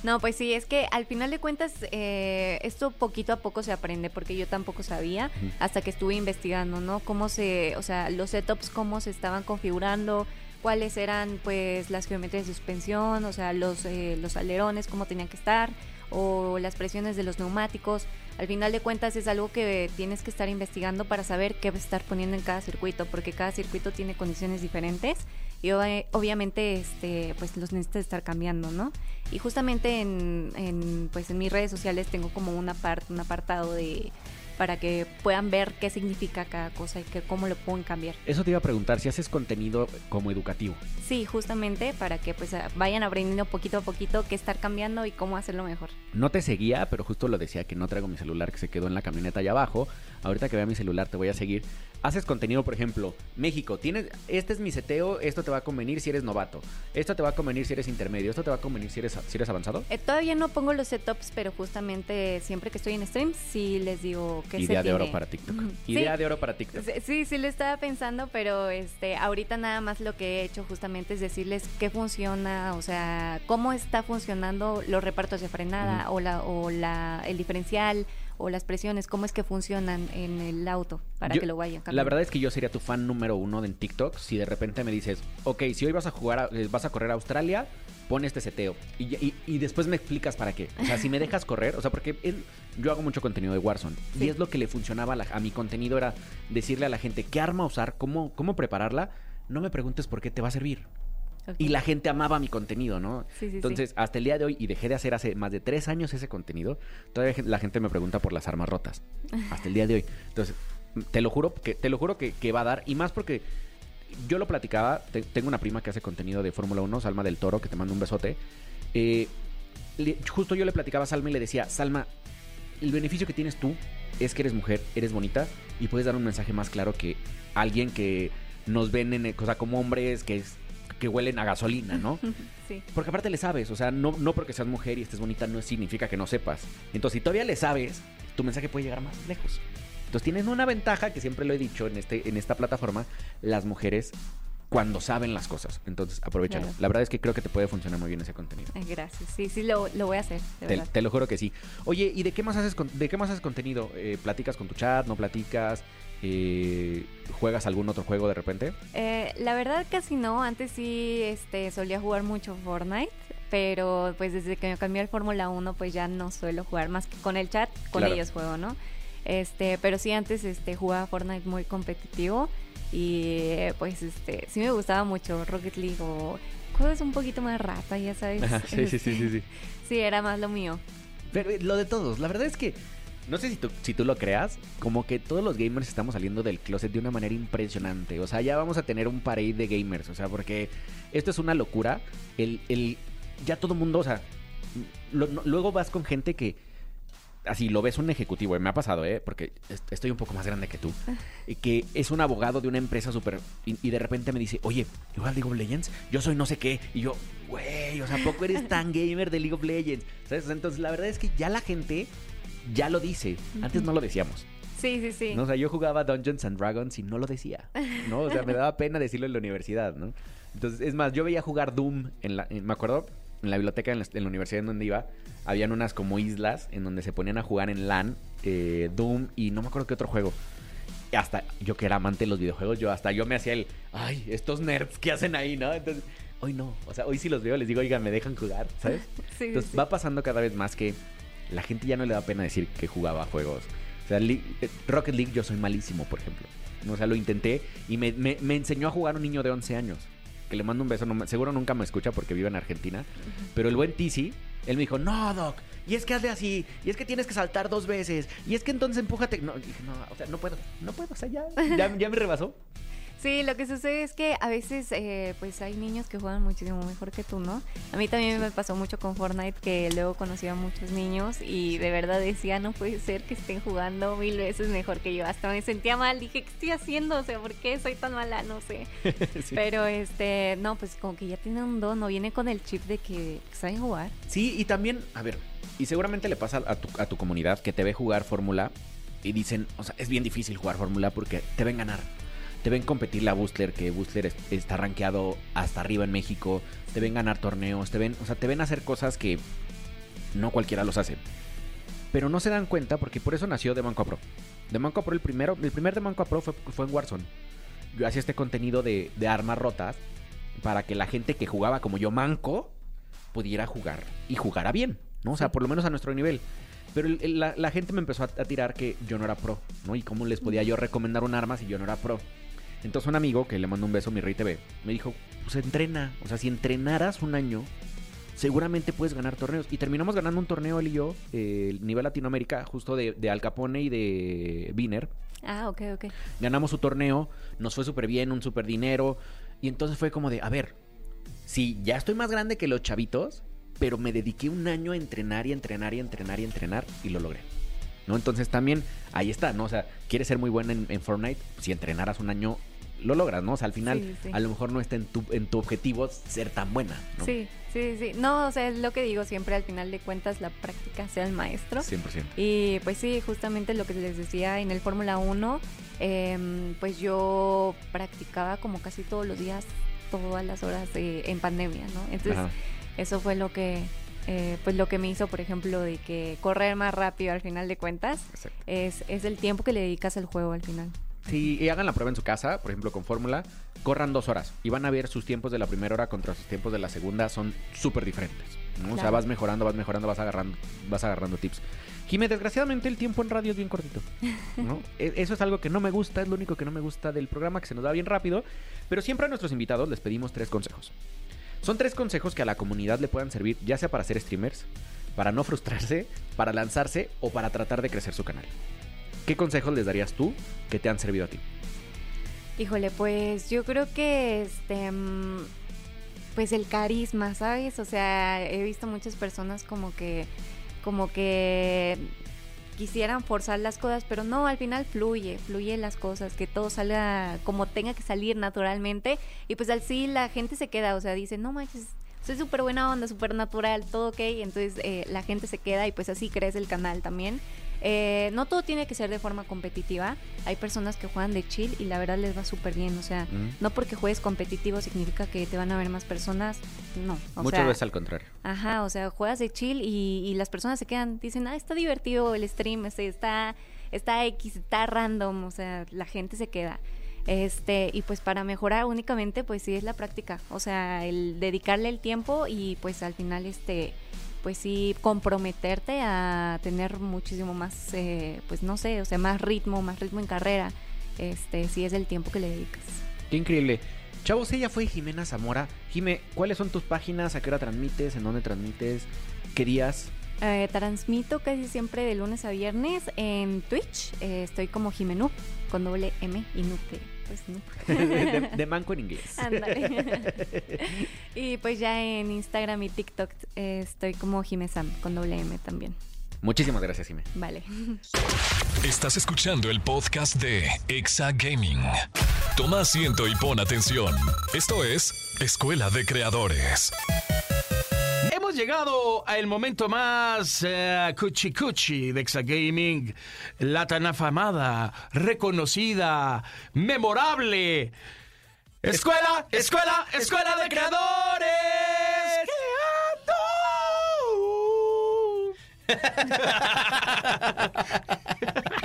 No, pues sí, es que al final de cuentas eh, esto poquito a poco se aprende porque yo tampoco sabía hasta que estuve investigando, ¿no? Cómo se, o sea, los setups, cómo se estaban configurando, cuáles eran pues las geometrías de suspensión, o sea, los, eh, los alerones, cómo tenían que estar, o las presiones de los neumáticos. Al final de cuentas es algo que tienes que estar investigando para saber qué vas a estar poniendo en cada circuito, porque cada circuito tiene condiciones diferentes y ob- obviamente este pues los necesitas estar cambiando, ¿no? Y justamente en, en, pues en mis redes sociales tengo como una parte, un apartado de para que puedan ver qué significa cada cosa y que cómo lo pueden cambiar. Eso te iba a preguntar, si haces contenido como educativo. Sí, justamente para que pues a- vayan aprendiendo poquito a poquito qué estar cambiando y cómo hacerlo mejor. No te seguía, pero justo lo decía que no traigo mi celular que se quedó en la camioneta allá abajo. Ahorita que vea mi celular te voy a seguir. Haces contenido, por ejemplo, México, tienes, este es mi seteo, esto te va a convenir si eres novato, esto te va a convenir si eres intermedio, esto te va a convenir si eres, si eres avanzado. Eh, todavía no pongo los setups, pero justamente siempre que estoy en streams sí les digo que Idea se de oro para TikTok. Idea Sí. de oro para TikTok. Sí, Sí, sí lo estaba pensando, pero este, ahorita nada más lo que he hecho justamente es decirles qué funciona, o sea, cómo está funcionando los repartos de frenada o la o la el diferencial o las presiones, cómo es que funcionan en el auto para Yo- que lo vayan La verdad es que yo sería tu fan número uno en TikTok si de repente me dices, ok, si hoy vas a jugar, a- eh, vas a correr a Australia, pon este seteo. Y, y- y después me explicas para qué. O sea, si me dejas correr, o sea, porque él- yo hago mucho contenido de Warzone. Y es lo que le funcionaba a, la- a mi contenido, era decirle a la gente qué arma usar, cómo, cómo prepararla. No me preguntes por qué te va a servir. Y la gente amaba mi contenido, ¿no? Sí, sí, sí. Entonces, hasta el día de hoy, y dejé de hacer hace más de tres años ese contenido, todavía la gente me pregunta por las armas rotas. Hasta el día de hoy. Entonces, te lo juro que, te lo juro que, que va a dar. Y más porque yo lo platicaba, te- tengo una prima que hace contenido de Fórmula 1, Salma del Toro, que te mando un besote. Eh, le- justo yo le platicaba a Salma y le decía, Salma, el beneficio que tienes tú es que eres mujer, eres bonita y puedes dar un mensaje más claro que alguien que nos ven en cosa como hombres que es que huelen a gasolina, ¿no? Sí. Porque aparte le sabes, o sea, no, no porque seas mujer y estés bonita no significa que no sepas. Entonces, si todavía le sabes, tu mensaje puede llegar más lejos. Entonces, tienen una ventaja que siempre lo he dicho en, este, en esta plataforma, las mujeres cuando saben las cosas. Entonces, aprovechalo. Claro. La verdad es que creo que te puede funcionar muy bien ese contenido. Gracias. Sí, sí lo, lo voy a hacer, de Te, verdad. te lo juro que sí. Oye, ¿y de qué más haces, con- de qué más haces contenido? Eh, ¿Platicas con tu chat? ¿No platicas? Eh, ¿Juegas algún otro juego de repente? Eh, la verdad casi no, antes sí este, solía jugar mucho Fortnite, pero pues desde que me cambié al Fórmula 1 pues ya no suelo jugar más que con el chat, con Claro. ellos juego, ¿no? Este, pero sí antes este, jugaba Fortnite muy competitivo y pues este, sí me gustaba mucho Rocket League o juegos un poquito más rata, ya sabes. sí, sí, sí. Sí, era más lo mío. Pero eh, lo de todos, la verdad es que no sé si tú, si tú lo creas, como que todos los gamers estamos saliendo del closet de una manera impresionante. O sea, ya vamos a tener un parade de gamers. O sea, porque esto es una locura. El, el, ya todo mundo, o sea, lo- no- luego vas con gente que así lo ves un ejecutivo, y me ha pasado, ¿eh? Porque est- estoy un poco más grande que tú. y Que es un abogado de una empresa súper. Y, y de repente me dice, oye, ¿yo juegas League of Legends? Yo soy no sé qué. Y yo, güey, o sea, ¿a poco eres tan gamer de League of Legends? Entonces, la verdad es que ya la gente ya lo dice. Antes no lo decíamos. Sí, sí, sí. ¿no? O sea, yo jugaba Dungeons and Dragons y no lo decía. ¿no? O sea, me daba pena decirlo en la universidad, ¿no? Entonces, es más, yo veía jugar Doom en la. en- me acuerdo, en la biblioteca en la, en la universidad en donde iba, habían unas como islas en donde se ponían a jugar en LAN, eh, Doom y no me acuerdo qué otro juego. Y hasta yo que era amante de los videojuegos, yo hasta yo me hacía el, ay, estos nerds, ¿qué hacen ahí, no? Entonces, hoy no. O sea, hoy si los veo les digo, oigan, me dejan jugar, ¿sabes? Sí, sí, Entonces sí. va pasando cada vez más que la gente ya no le da pena decir que jugaba juegos. O sea, eh, Rocket League yo soy malísimo, por ejemplo. O sea, lo intenté y me, me- me enseñó a jugar un niño de 11 años. Que le mando un beso. no seguro nunca me escucha porque vive en Argentina. Pero el buen Tizi, él me dijo, no, Doc. Y es que hazle así. Y es que tienes que saltar dos veces. Y es que entonces empújate. No, dije, no, o sea, no puedo. No puedo. O sea, ya, ya, ya me rebasó. Sí, lo que sucede es que a veces eh, pues hay niños que juegan muchísimo mejor que tú, ¿no? A mí también me pasó mucho con Fortnite que luego conocí a muchos niños y de verdad decía, no puede ser que estén jugando mil veces mejor que yo. Hasta me sentía mal, dije, ¿qué estoy haciendo? O sea, ¿por qué soy tan mala? No sé. Pero este, no, pues como que ya tienen un don, no viene con el chip de que saben jugar. Sí, y también, a ver, y seguramente le pasa a tu, a tu comunidad que te ve jugar Fórmula y dicen, o sea, es bien difícil jugar Fórmula porque te ven ganar. Te ven competir la Bustler, que Bustler es- está rankeado hasta arriba en México. Te ven ganar torneos, te ven, o sea, te ven hacer cosas que no cualquiera los hace. Pero no se dan cuenta porque por eso nació de Banco a Pro. De Banco a Pro, el primero, el primer de Banco a Pro fue, fue en Warzone. Yo hacía este contenido de, de armas rotas para que la gente que jugaba como yo manco pudiera jugar y jugara bien, ¿no? O sea, por lo menos a nuestro nivel. Pero la gente me empezó a, a tirar que yo no era pro, ¿no? Y cómo les podía yo recomendar un arma si yo no era pro. Entonces un amigo, que le mando un beso, mi rey TV, me dijo, pues entrena. O sea, si entrenaras un año, seguramente puedes ganar torneos. Y terminamos ganando un torneo él y yo, eh, el nivel Latinoamérica, justo de, de Al Capone y de Viner. Ah, ok, ok. Ganamos su torneo, nos fue súper bien, un súper dinero. Y entonces fue como de, a ver, si ya estoy más grande que los chavitos, pero me dediqué un año a entrenar y entrenar y entrenar y entrenar y lo logré. ¿No? Entonces también ahí está, ¿no? O sea, quieres ser muy buena en, en Fortnite, si entrenaras un año, lo logras, ¿no? O sea, al final, Sí, sí. a lo mejor no está en tu, en tu objetivo ser tan buena, ¿no? Sí, sí, sí. No, o sea, es lo que digo siempre, al final de cuentas la práctica sea el maestro. 100%. Y pues sí, justamente lo que les decía en el Fórmula 1, em, pues yo practicaba como casi todos los días, todas las horas eh, en pandemia, ¿no? Entonces, Ajá. eso fue lo que, eh, pues lo que me hizo, por ejemplo, de que correr más rápido al final de cuentas es, es el tiempo que le dedicas al juego al final. Sí, y hagan la prueba en su casa, por ejemplo, con fórmula, corran dos horas y van a ver sus tiempos de la primera hora contra sus tiempos de la segunda son súper diferentes. ¿no? O sea, vas mejorando, vas mejorando, vas agarrando, vas agarrando tips. Jimé, desgraciadamente el tiempo en radio es bien cortito. ¿no? E- Eso es algo que no me gusta, es lo único que no me gusta del programa, que se nos da bien rápido. Pero siempre a nuestros invitados les pedimos tres consejos. Son tres consejos que a la comunidad le puedan servir, ya sea para ser streamers, para no frustrarse, para lanzarse o para tratar de crecer su canal. ¿Qué consejos les darías tú que te han servido a ti? Híjole, pues yo creo que este mm, pues el carisma, ¿sabes? O sea, he visto muchas personas como que como que quisieran forzar las cosas, pero no, al final fluye, fluye las cosas, que todo salga como tenga que salir naturalmente y pues al sí la gente se queda, o sea, dice, "No manches, soy súper buena onda, súper natural, todo ok, entonces eh, la gente se queda y pues así crece el canal también. Eh, no todo tiene que ser de forma competitiva. Hay personas que juegan de chill y la verdad les va súper bien. O sea, Mm. no porque juegues competitivo significa que te van a ver más personas. No. O Muchas sea, veces al contrario. Ajá, o sea, juegas de chill y, y las personas se quedan, dicen, ah, está divertido el stream, este, está, está X, está random, o sea, la gente se queda. Este, y pues para mejorar únicamente, pues sí es la práctica, o sea, el dedicarle el tiempo y pues al final, este, pues sí comprometerte a tener muchísimo más, eh, pues no sé, o sea, más ritmo, más ritmo en carrera, este, sí es el tiempo que le dedicas. Qué increíble. Chavos, ella fue Jimena Zamora. Jime, ¿cuáles son tus páginas? ¿A qué hora transmites? ¿En dónde transmites? ¿Qué días? Eh, transmito casi siempre de lunes a viernes en Twitch. Eh, estoy como Jimenú, con doble M y de, pues, Noob. de, de manco en inglés. Ándale. y pues ya en Instagram y TikTok eh, estoy como Jimesam, con doble M también. Muchísimas gracias, Jime. Vale. Estás escuchando el podcast de Exa Gaming. Toma asiento y pon atención. Esto es Escuela de Creadores. Llegado al momento más eh, cuchi cuchi de Exagaming, la tan afamada, reconocida, memorable. Escuela, escuela, escuela de creadores.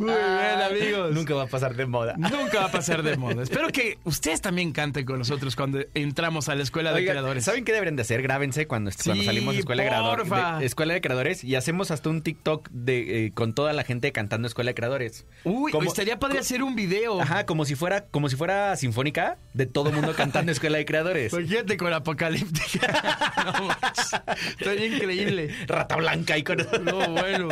Muy bien, amigos. Nunca va a pasar de moda. Nunca va a pasar de moda. Espero que ustedes también canten con nosotros cuando entramos a la escuela de creadores. ¿Saben qué deberían de hacer? Grábense cuando, cuando salimos de escuela de, creador- porfa. de- escuela de creadores y hacemos hasta un TikTok de, eh, con toda la gente cantando escuela de creadores. Uy, Como- estaría padre hacer un video. Ajá, como si fuera, como si fuera sinfónica de todo el mundo cantando escuela de creadores. Imagínate con Apocalíptica. no. Estaría increíble. Rata blanca y con. No, bueno.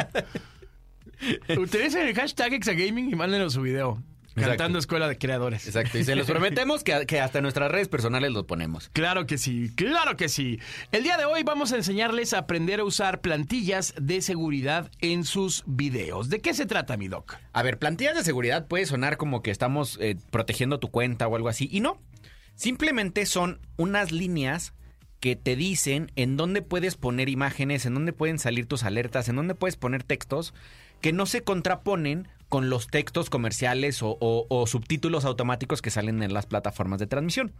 Utilicen el hashtag Exagaming y mándenos su video. Cantando Escuela de Creadores. Exacto. Y se los prometemos que, que hasta nuestras redes personales los ponemos. Claro que sí, claro que sí. El día de hoy vamos a enseñarles a aprender a usar plantillas de seguridad en sus videos. ¿De qué se trata, mi doc? A ver, plantillas de seguridad puede sonar como que estamos eh, protegiendo tu cuenta o algo así. Y no. Simplemente son unas líneas que te dicen en dónde puedes poner imágenes, en dónde pueden salir tus alertas, en dónde puedes poner textos que no se contraponen con los textos comerciales o, o- o subtítulos automáticos que salen en las plataformas de transmisión.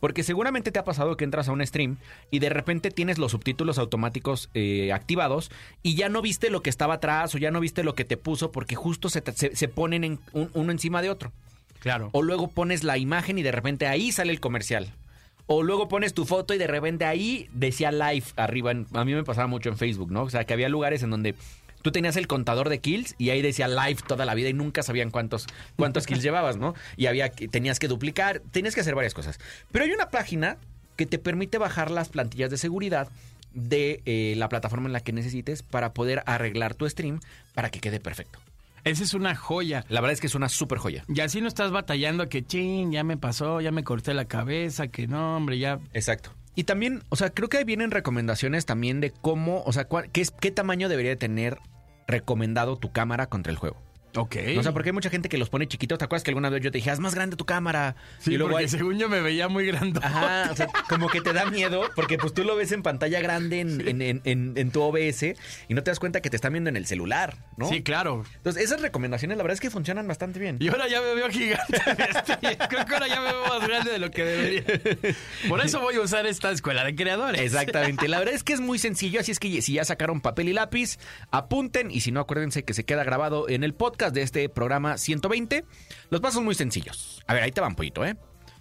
Porque seguramente te ha pasado que entras a un stream y de repente tienes los subtítulos automáticos eh, activados y ya no viste lo que estaba atrás o ya no viste lo que te puso porque justo se, te- se- se ponen en un- uno encima de otro. Claro. O luego pones la imagen y de repente ahí sale el comercial. O luego pones tu foto y de repente ahí decía live arriba. En- a mí me pasaba mucho en Facebook, ¿no? O sea, que había lugares en donde tú tenías el contador de kills y ahí decía live toda la vida y nunca sabían cuántos, cuántos kills llevabas, ¿no? Y había que- tenías que duplicar, tenías que hacer varias cosas. Pero hay una página que te permite bajar las plantillas de seguridad de eh, la plataforma en la que necesites para poder arreglar tu stream para que quede perfecto. Esa es una joya. La verdad es que es una súper joya. Y así no estás batallando que, ching, ya me pasó, ya me corté la cabeza, que no, hombre, ya... Exacto. Y también, o sea, creo que ahí vienen recomendaciones también de cómo, o sea, cuál- qué, es- qué tamaño debería de tener recomendado tu cámara contra el juego. Ok. O sea, porque hay mucha gente que los pone chiquitos. ¿Te acuerdas que alguna vez yo te dije, haz más grande tu cámara? Sí, y luego porque hay- según yo me veía muy grande. Ajá, o sea, como que te da miedo porque pues tú lo ves en pantalla grande en, en- en- en- en tu OBS y no te das cuenta que te están viendo en el celular, ¿no? Sí, claro. Entonces, esas recomendaciones la verdad es que funcionan bastante bien. Y ahora ya me veo gigante. Este, Creo que ahora ya me veo más grande de lo que debería. Por eso voy a usar esta escuela de creadores. Exactamente. La verdad es que es muy sencillo, así es que si ya sacaron papel y lápiz, apunten y si no, acuérdense que se queda grabado en el podcast de este programa 120. Los pasos muy sencillos. A ver, ahí te van, pollito, ¿eh?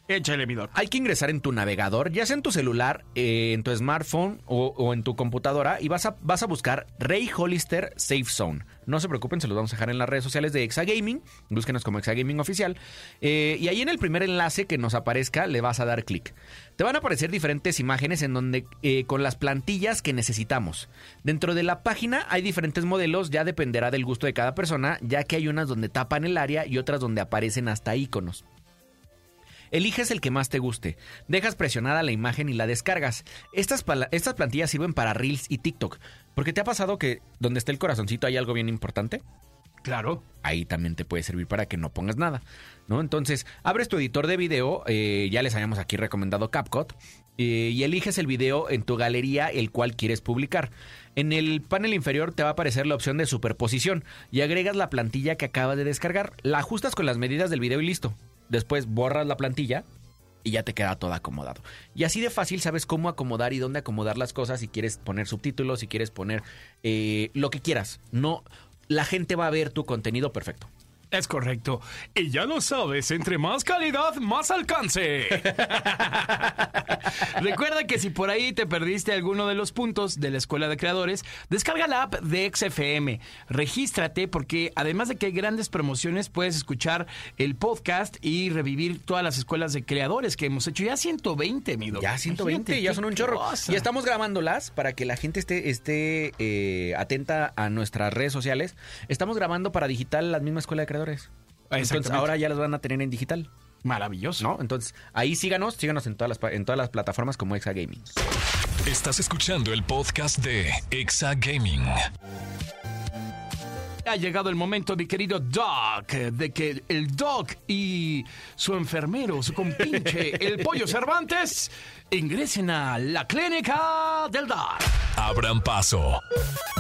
Échale, mi doc. Hay que ingresar en tu navegador, ya sea en tu celular, eh, en tu smartphone o, en tu computadora y vas a, vas a buscar Ray Hollister Safe Zone. No se preocupen, se los vamos a dejar en las redes sociales de Exagaming. Búsquenos como Exagaming Oficial. Eh, y ahí en el primer enlace que nos aparezca le vas a dar clic. Te van a aparecer diferentes imágenes en donde eh, con las plantillas que necesitamos. Dentro de la página hay diferentes modelos, ya dependerá del gusto de cada persona, ya que hay unas donde tapan el área y otras donde aparecen hasta iconos. Eliges el que más te guste, dejas presionada la imagen y la descargas. Estas, estas plantillas sirven para Reels y TikTok. Porque te ha pasado que donde está el corazoncito hay algo bien importante. Claro. Ahí también te puede servir para que no pongas nada, ¿no? Entonces, abres tu editor de video, eh, ya les habíamos aquí recomendado CapCut, eh, y eliges el video en tu galería el cual quieres publicar. En el panel inferior te va a aparecer la opción de superposición y agregas la plantilla que acabas de descargar, la ajustas con las medidas del video y listo. Después borras la plantilla y ya te queda todo acomodado. Y así de fácil sabes cómo acomodar y dónde acomodar las cosas. Si quieres poner subtítulos, si quieres poner eh, lo que quieras. No, la gente va a ver tu contenido perfecto. Es correcto. Y ya lo sabes, entre más calidad, más alcance. Recuerda que si por ahí te perdiste alguno de los puntos de la Escuela de Creadores, descarga la app de XFM. Regístrate porque además de que hay grandes promociones, puedes escuchar el podcast y revivir todas las escuelas de creadores que hemos hecho. Ya 120, mi. Ya 120, Imagínate ya son un chorro. Y estamos grabándolas para que la gente esté, esté eh, atenta a nuestras redes sociales. Estamos grabando para digital la misma escuela de creadores. Entonces ahora ya las van a tener en digital, Maravilloso. ¿no? Entonces ahí síganos, síganos en todas las, en todas las plataformas como Exa Gaming. Estás escuchando el podcast de Exa Gaming. Ha llegado el momento, mi querido Doc, de que el Doc y su enfermero, su compinche, el Pollo Cervantes, ingresen a la clínica del Doc. Abran paso.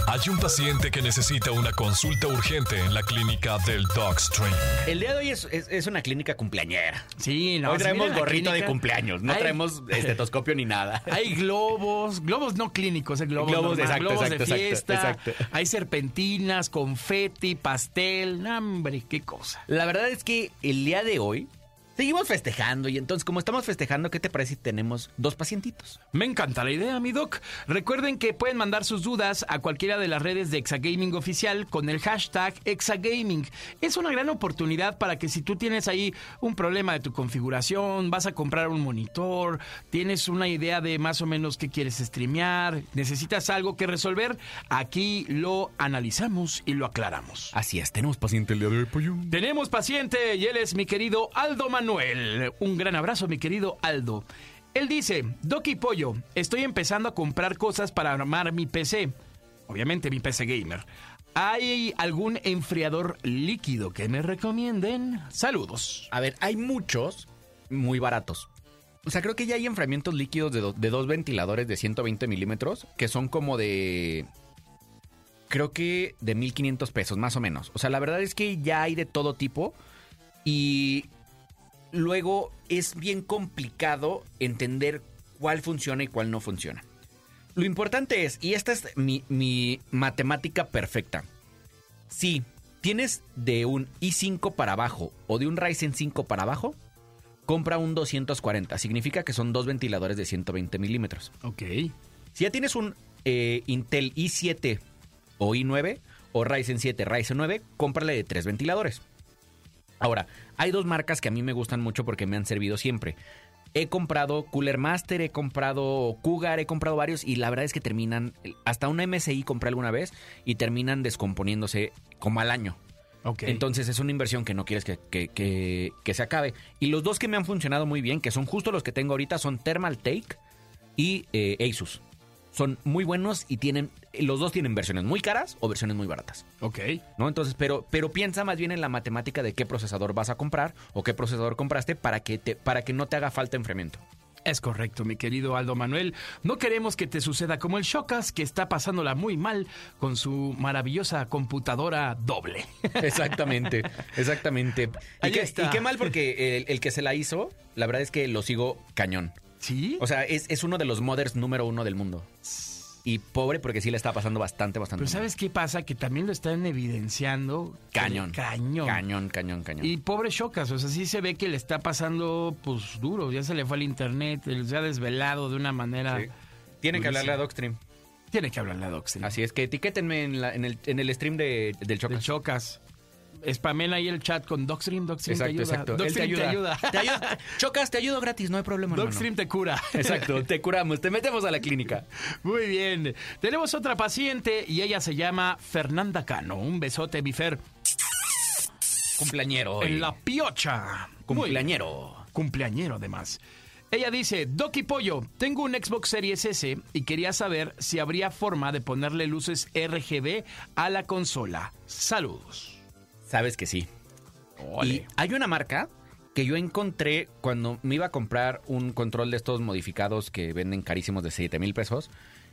Hay un paciente que necesita una consulta urgente en la clínica del Dogstream. El día de hoy es, es- es una clínica cumpleañera. Sí, no, hoy traemos gorrito de cumpleaños, no hay- traemos estetoscopio ni nada. Hay globos, globos no clínicos, eh, globos, Globos, normal, exacto, globos exacto, de exacto, fiesta, exacto. hay serpentinas, confeti, pastel, no, hombre, qué cosa. La verdad es que el día de hoy Seguimos festejando y entonces como estamos festejando, ¿qué te parece si tenemos dos pacientitos? Me encanta la idea, mi doc. Recuerden que pueden mandar sus dudas a cualquiera de las redes de Exagaming Oficial con el hashtag Exagaming. Es una gran oportunidad para que si tú tienes ahí un problema de tu configuración, vas a comprar un monitor, tienes una idea de más o menos qué quieres streamear, necesitas algo que resolver, aquí lo analizamos y lo aclaramos. Así es, tenemos paciente el día de hoy, pollo. Tenemos paciente y él es mi querido Aldo Manuel. Un gran abrazo, mi querido Aldo. Él dice, Doki Pollo, estoy empezando a comprar cosas para armar mi PC. Obviamente mi PC gamer. ¿Hay algún enfriador líquido que me recomienden? Saludos. A ver, hay muchos muy baratos. O sea, creo que ya hay enfriamientos líquidos de, de dos ventiladores de 120 milímetros que son como de... Creo que de 1500 pesos, más o menos. O sea, la verdad es que ya hay de todo tipo y luego es bien complicado entender cuál funciona y cuál no funciona. Lo importante es, y esta es mi, mi matemática perfecta, si tienes de un i5 para abajo o de un Ryzen 5 para abajo, compra un 240. Significa que son dos ventiladores de 120 milímetros. Ok. Si ya tienes un eh, Intel i7 o i9 o Ryzen 7, Ryzen 9, cómprale de tres ventiladores. Ahora, hay dos marcas que a mí me gustan mucho porque me han servido siempre. He comprado Cooler Master, he comprado Cougar, he comprado varios y la verdad es que terminan, hasta una MSI compré alguna vez y terminan descomponiéndose como al año. Entonces es una inversión que no quieres que, que- que- que se acabe. Y los dos que me han funcionado muy bien, que son justo los que tengo ahorita, son Thermal Take y eh, Asus. Son muy buenos y tienen, los dos tienen versiones muy caras o versiones muy baratas. ok. ¿No? Entonces, pero, pero piensa más bien en la matemática de qué procesador vas a comprar o qué procesador compraste para que, te, para que no te haga falta enfriamiento. Es correcto, mi querido Aldo Manuel. No queremos que te suceda como el Shocas, que está pasándola muy mal con su maravillosa computadora doble. Exactamente, exactamente. Y qué, está. y qué mal porque el, el que se la hizo, la verdad es que lo sigo cañón. ¿Sí? O sea, es, es uno de los modders número uno del mundo. Y pobre porque sí le está pasando bastante, bastante. Pero mal. ¿sabes qué pasa? Que también lo están evidenciando. Cañón. Cañón. Cañón, cañón, cañón. Y pobre Shocas, o sea, sí se ve que le está pasando, pues, duro. Ya se le fue al internet, él se ha desvelado de una manera... Sí. Tiene que hablarle a. Docstream. Tiene que hablarle a Doxtream. Así es que etiquétenme en, la- en el, en el stream de, del De Chocas. Spamen ahí el chat con Doxtream, Doxtream Exacto, te ayuda. exacto. Él Doxtream te ayuda. Te ayuda. Chocas, te ayudo gratis, no hay problema. Doxtream te cura. Exacto, te curamos, te metemos a la clínica. Muy bien. Tenemos otra paciente y ella se llama Fernanda Cano. Un besote, Bifer. Cumpleañero. hoy. En la piocha. Muy Cumpleañero. cumpleañero además. Ella dice, Doki Pollo, tengo un Xbox Series S y quería saber si habría forma de ponerle luces RGB a la consola. Saludos. Sabes que sí. Y hay una marca que yo encontré cuando me iba a comprar un control de estos modificados que venden carísimos de 7 mil pesos.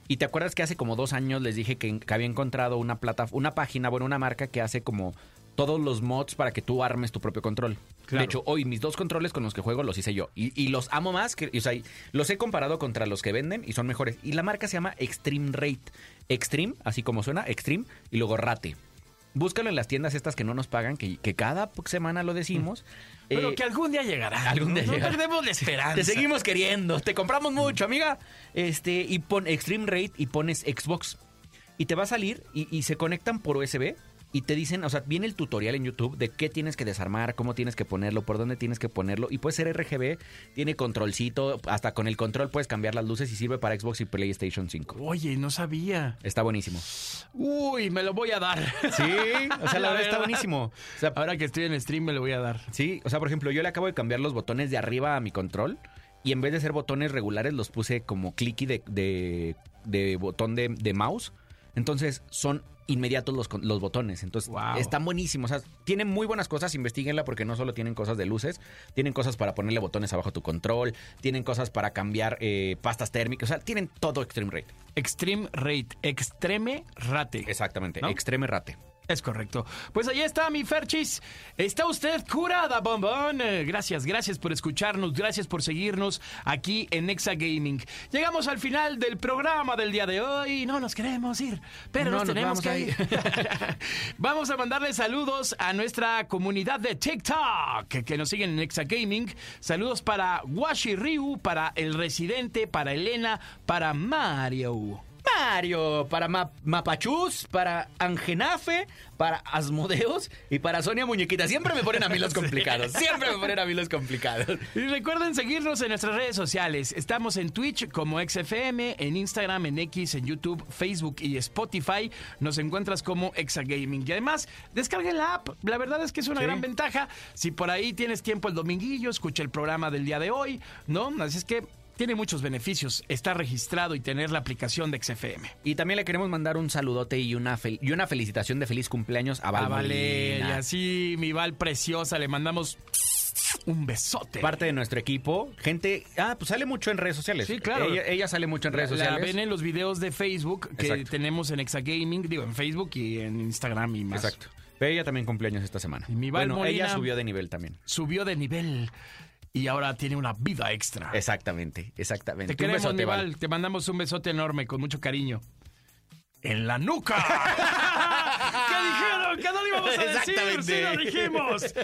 Y te acuerdas que hace como dos años les dije que, que había encontrado una plata, una página, bueno, una marca que hace como todos los mods para que tú armes tu propio control. Claro. De hecho, hoy mis dos controles con los que juego los hice yo. Y, y los amo más, que, o sea, los he comparado contra los que venden y son mejores. Y la marca se llama Extreme Rate. Extreme, así como suena, Extreme, y luego Rate. Búscalo en las tiendas estas que no nos pagan, que, que cada semana lo decimos. Pero Eh, que algún día llegará. algún día no, llegará. No perdemos la esperanza. te seguimos queriendo, te compramos mucho, amiga. Este, y pon Extreme Rate y pones Xbox. Y te va a salir y, y se conectan por USB y te dicen, o sea, viene el tutorial en YouTube de qué tienes que desarmar, cómo tienes que ponerlo, por dónde tienes que ponerlo. Y puede ser RGB, tiene controlcito, hasta con el control puedes cambiar las luces y sirve para Xbox y PlayStation 5. Oye, no sabía. Está buenísimo. Uy, me lo voy a dar. Sí, o sea, la La verdad está buenísimo. O sea, Ahora que estoy en stream me lo voy a dar. Sí, o sea, por ejemplo, yo le acabo de cambiar los botones de arriba a mi control y en vez de ser botones regulares los puse como clicky de, de, de botón de, de mouse. Entonces son inmediatos los, los botones. Entonces Wow. están buenísimos. O sea, tienen muy buenas cosas, investiguenla porque no solo tienen cosas de luces, tienen cosas para ponerle botones abajo a tu control, tienen cosas para cambiar eh, pastas térmicas, o sea, tienen todo Extreme Rate. Extreme Rate. Extreme Rate. Exactamente, ¿No? Extreme Rate. Es correcto. Pues ahí está mi Ferchis. Está usted curada, bombón. Eh, Gracias, gracias por escucharnos, gracias por seguirnos aquí en Exa Gaming. Llegamos al final del programa del día de hoy. No nos queremos ir, pero No, nos tenemos que ir. vamos a mandarle saludos a nuestra comunidad de TikTok que, que nos siguen en Exa Gaming. Saludos para Washi Ryu, para El Residente, para Elena, para Mario. Mario, para Ma- Mapachus, para Angenafe, para Asmodeus y para Sonia Muñequita. Siempre me ponen a mí los complicados. Siempre me ponen a mí los complicados. Y recuerden seguirnos en nuestras redes sociales. Estamos en Twitch como XFM, en Instagram, en X, en YouTube, Facebook y Spotify. Nos encuentras como Exagaming. Y además, descarguen la app. La verdad es que es una Sí. gran ventaja. Si por ahí tienes tiempo el dominguillo, escucha el programa del día de hoy, ¿no? Así es que tiene muchos beneficios estar registrado y tener la aplicación de XFM. Y también le queremos mandar un saludote y una, fel- y una felicitación de feliz cumpleaños a Val Ah, vale. Y así, mi Val preciosa, le mandamos un besote. Parte de nuestro equipo, gente, ah, pues sale mucho en redes sociales. Sí, claro. Ella, ella sale mucho en redes La sociales. ven en los videos de Facebook que Exacto. tenemos en Exagaming, digo, en Facebook y en Instagram y más. Exacto. Pero ella también cumpleaños esta semana. Y mi Val bueno, Molina- ella subió de nivel también. Subió de nivel y ahora tiene una vida extra. Exactamente, exactamente. Te Un queremos, besote, mi Val. Val. Te mandamos un besote enorme con mucho cariño. En la nuca. ¿Qué dijeron? ¿Qué no le íbamos a decir? Sí lo dijimos.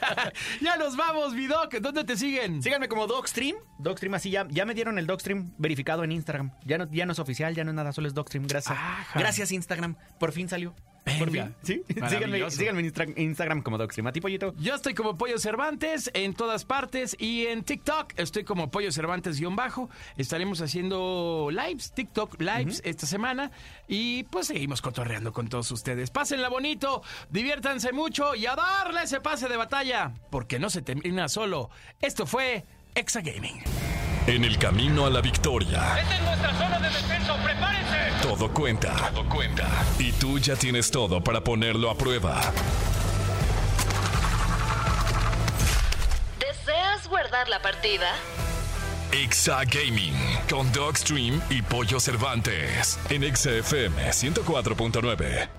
ya nos vamos, Vidoc. ¿Dónde te siguen? Síganme como Dogstream. Dogstream, así ya, ya me dieron el Dogstream verificado en Instagram. Ya no, ya no es oficial, ya no es nada, solo es Dogstream. Gracias. Ajá. Gracias, Instagram. Por fin salió. Por fin. Sí. Síganme, síganme en Instagram como Dogstream. A ti, pollito. Yo estoy como Pollo Cervantes en todas partes y en TikTok estoy como Pollo Cervantes-bajo. Estaremos haciendo lives, TikTok lives esta semana y pues seguimos cotorreando con todos ustedes. Pásenla bonito, diviértanse mucho y a darle ese pase de batalla porque no se termina solo. Esto fue Exa Gaming. En el camino a la victoria, ¡Esta es nuestra zona de defensa! ¡Prepárense! todo cuenta. Todo cuenta. Y tú ya tienes todo para ponerlo a prueba. ¿Deseas guardar la partida? Exa Gaming con Dogstream y Pollo Cervantes en XFM 104.9.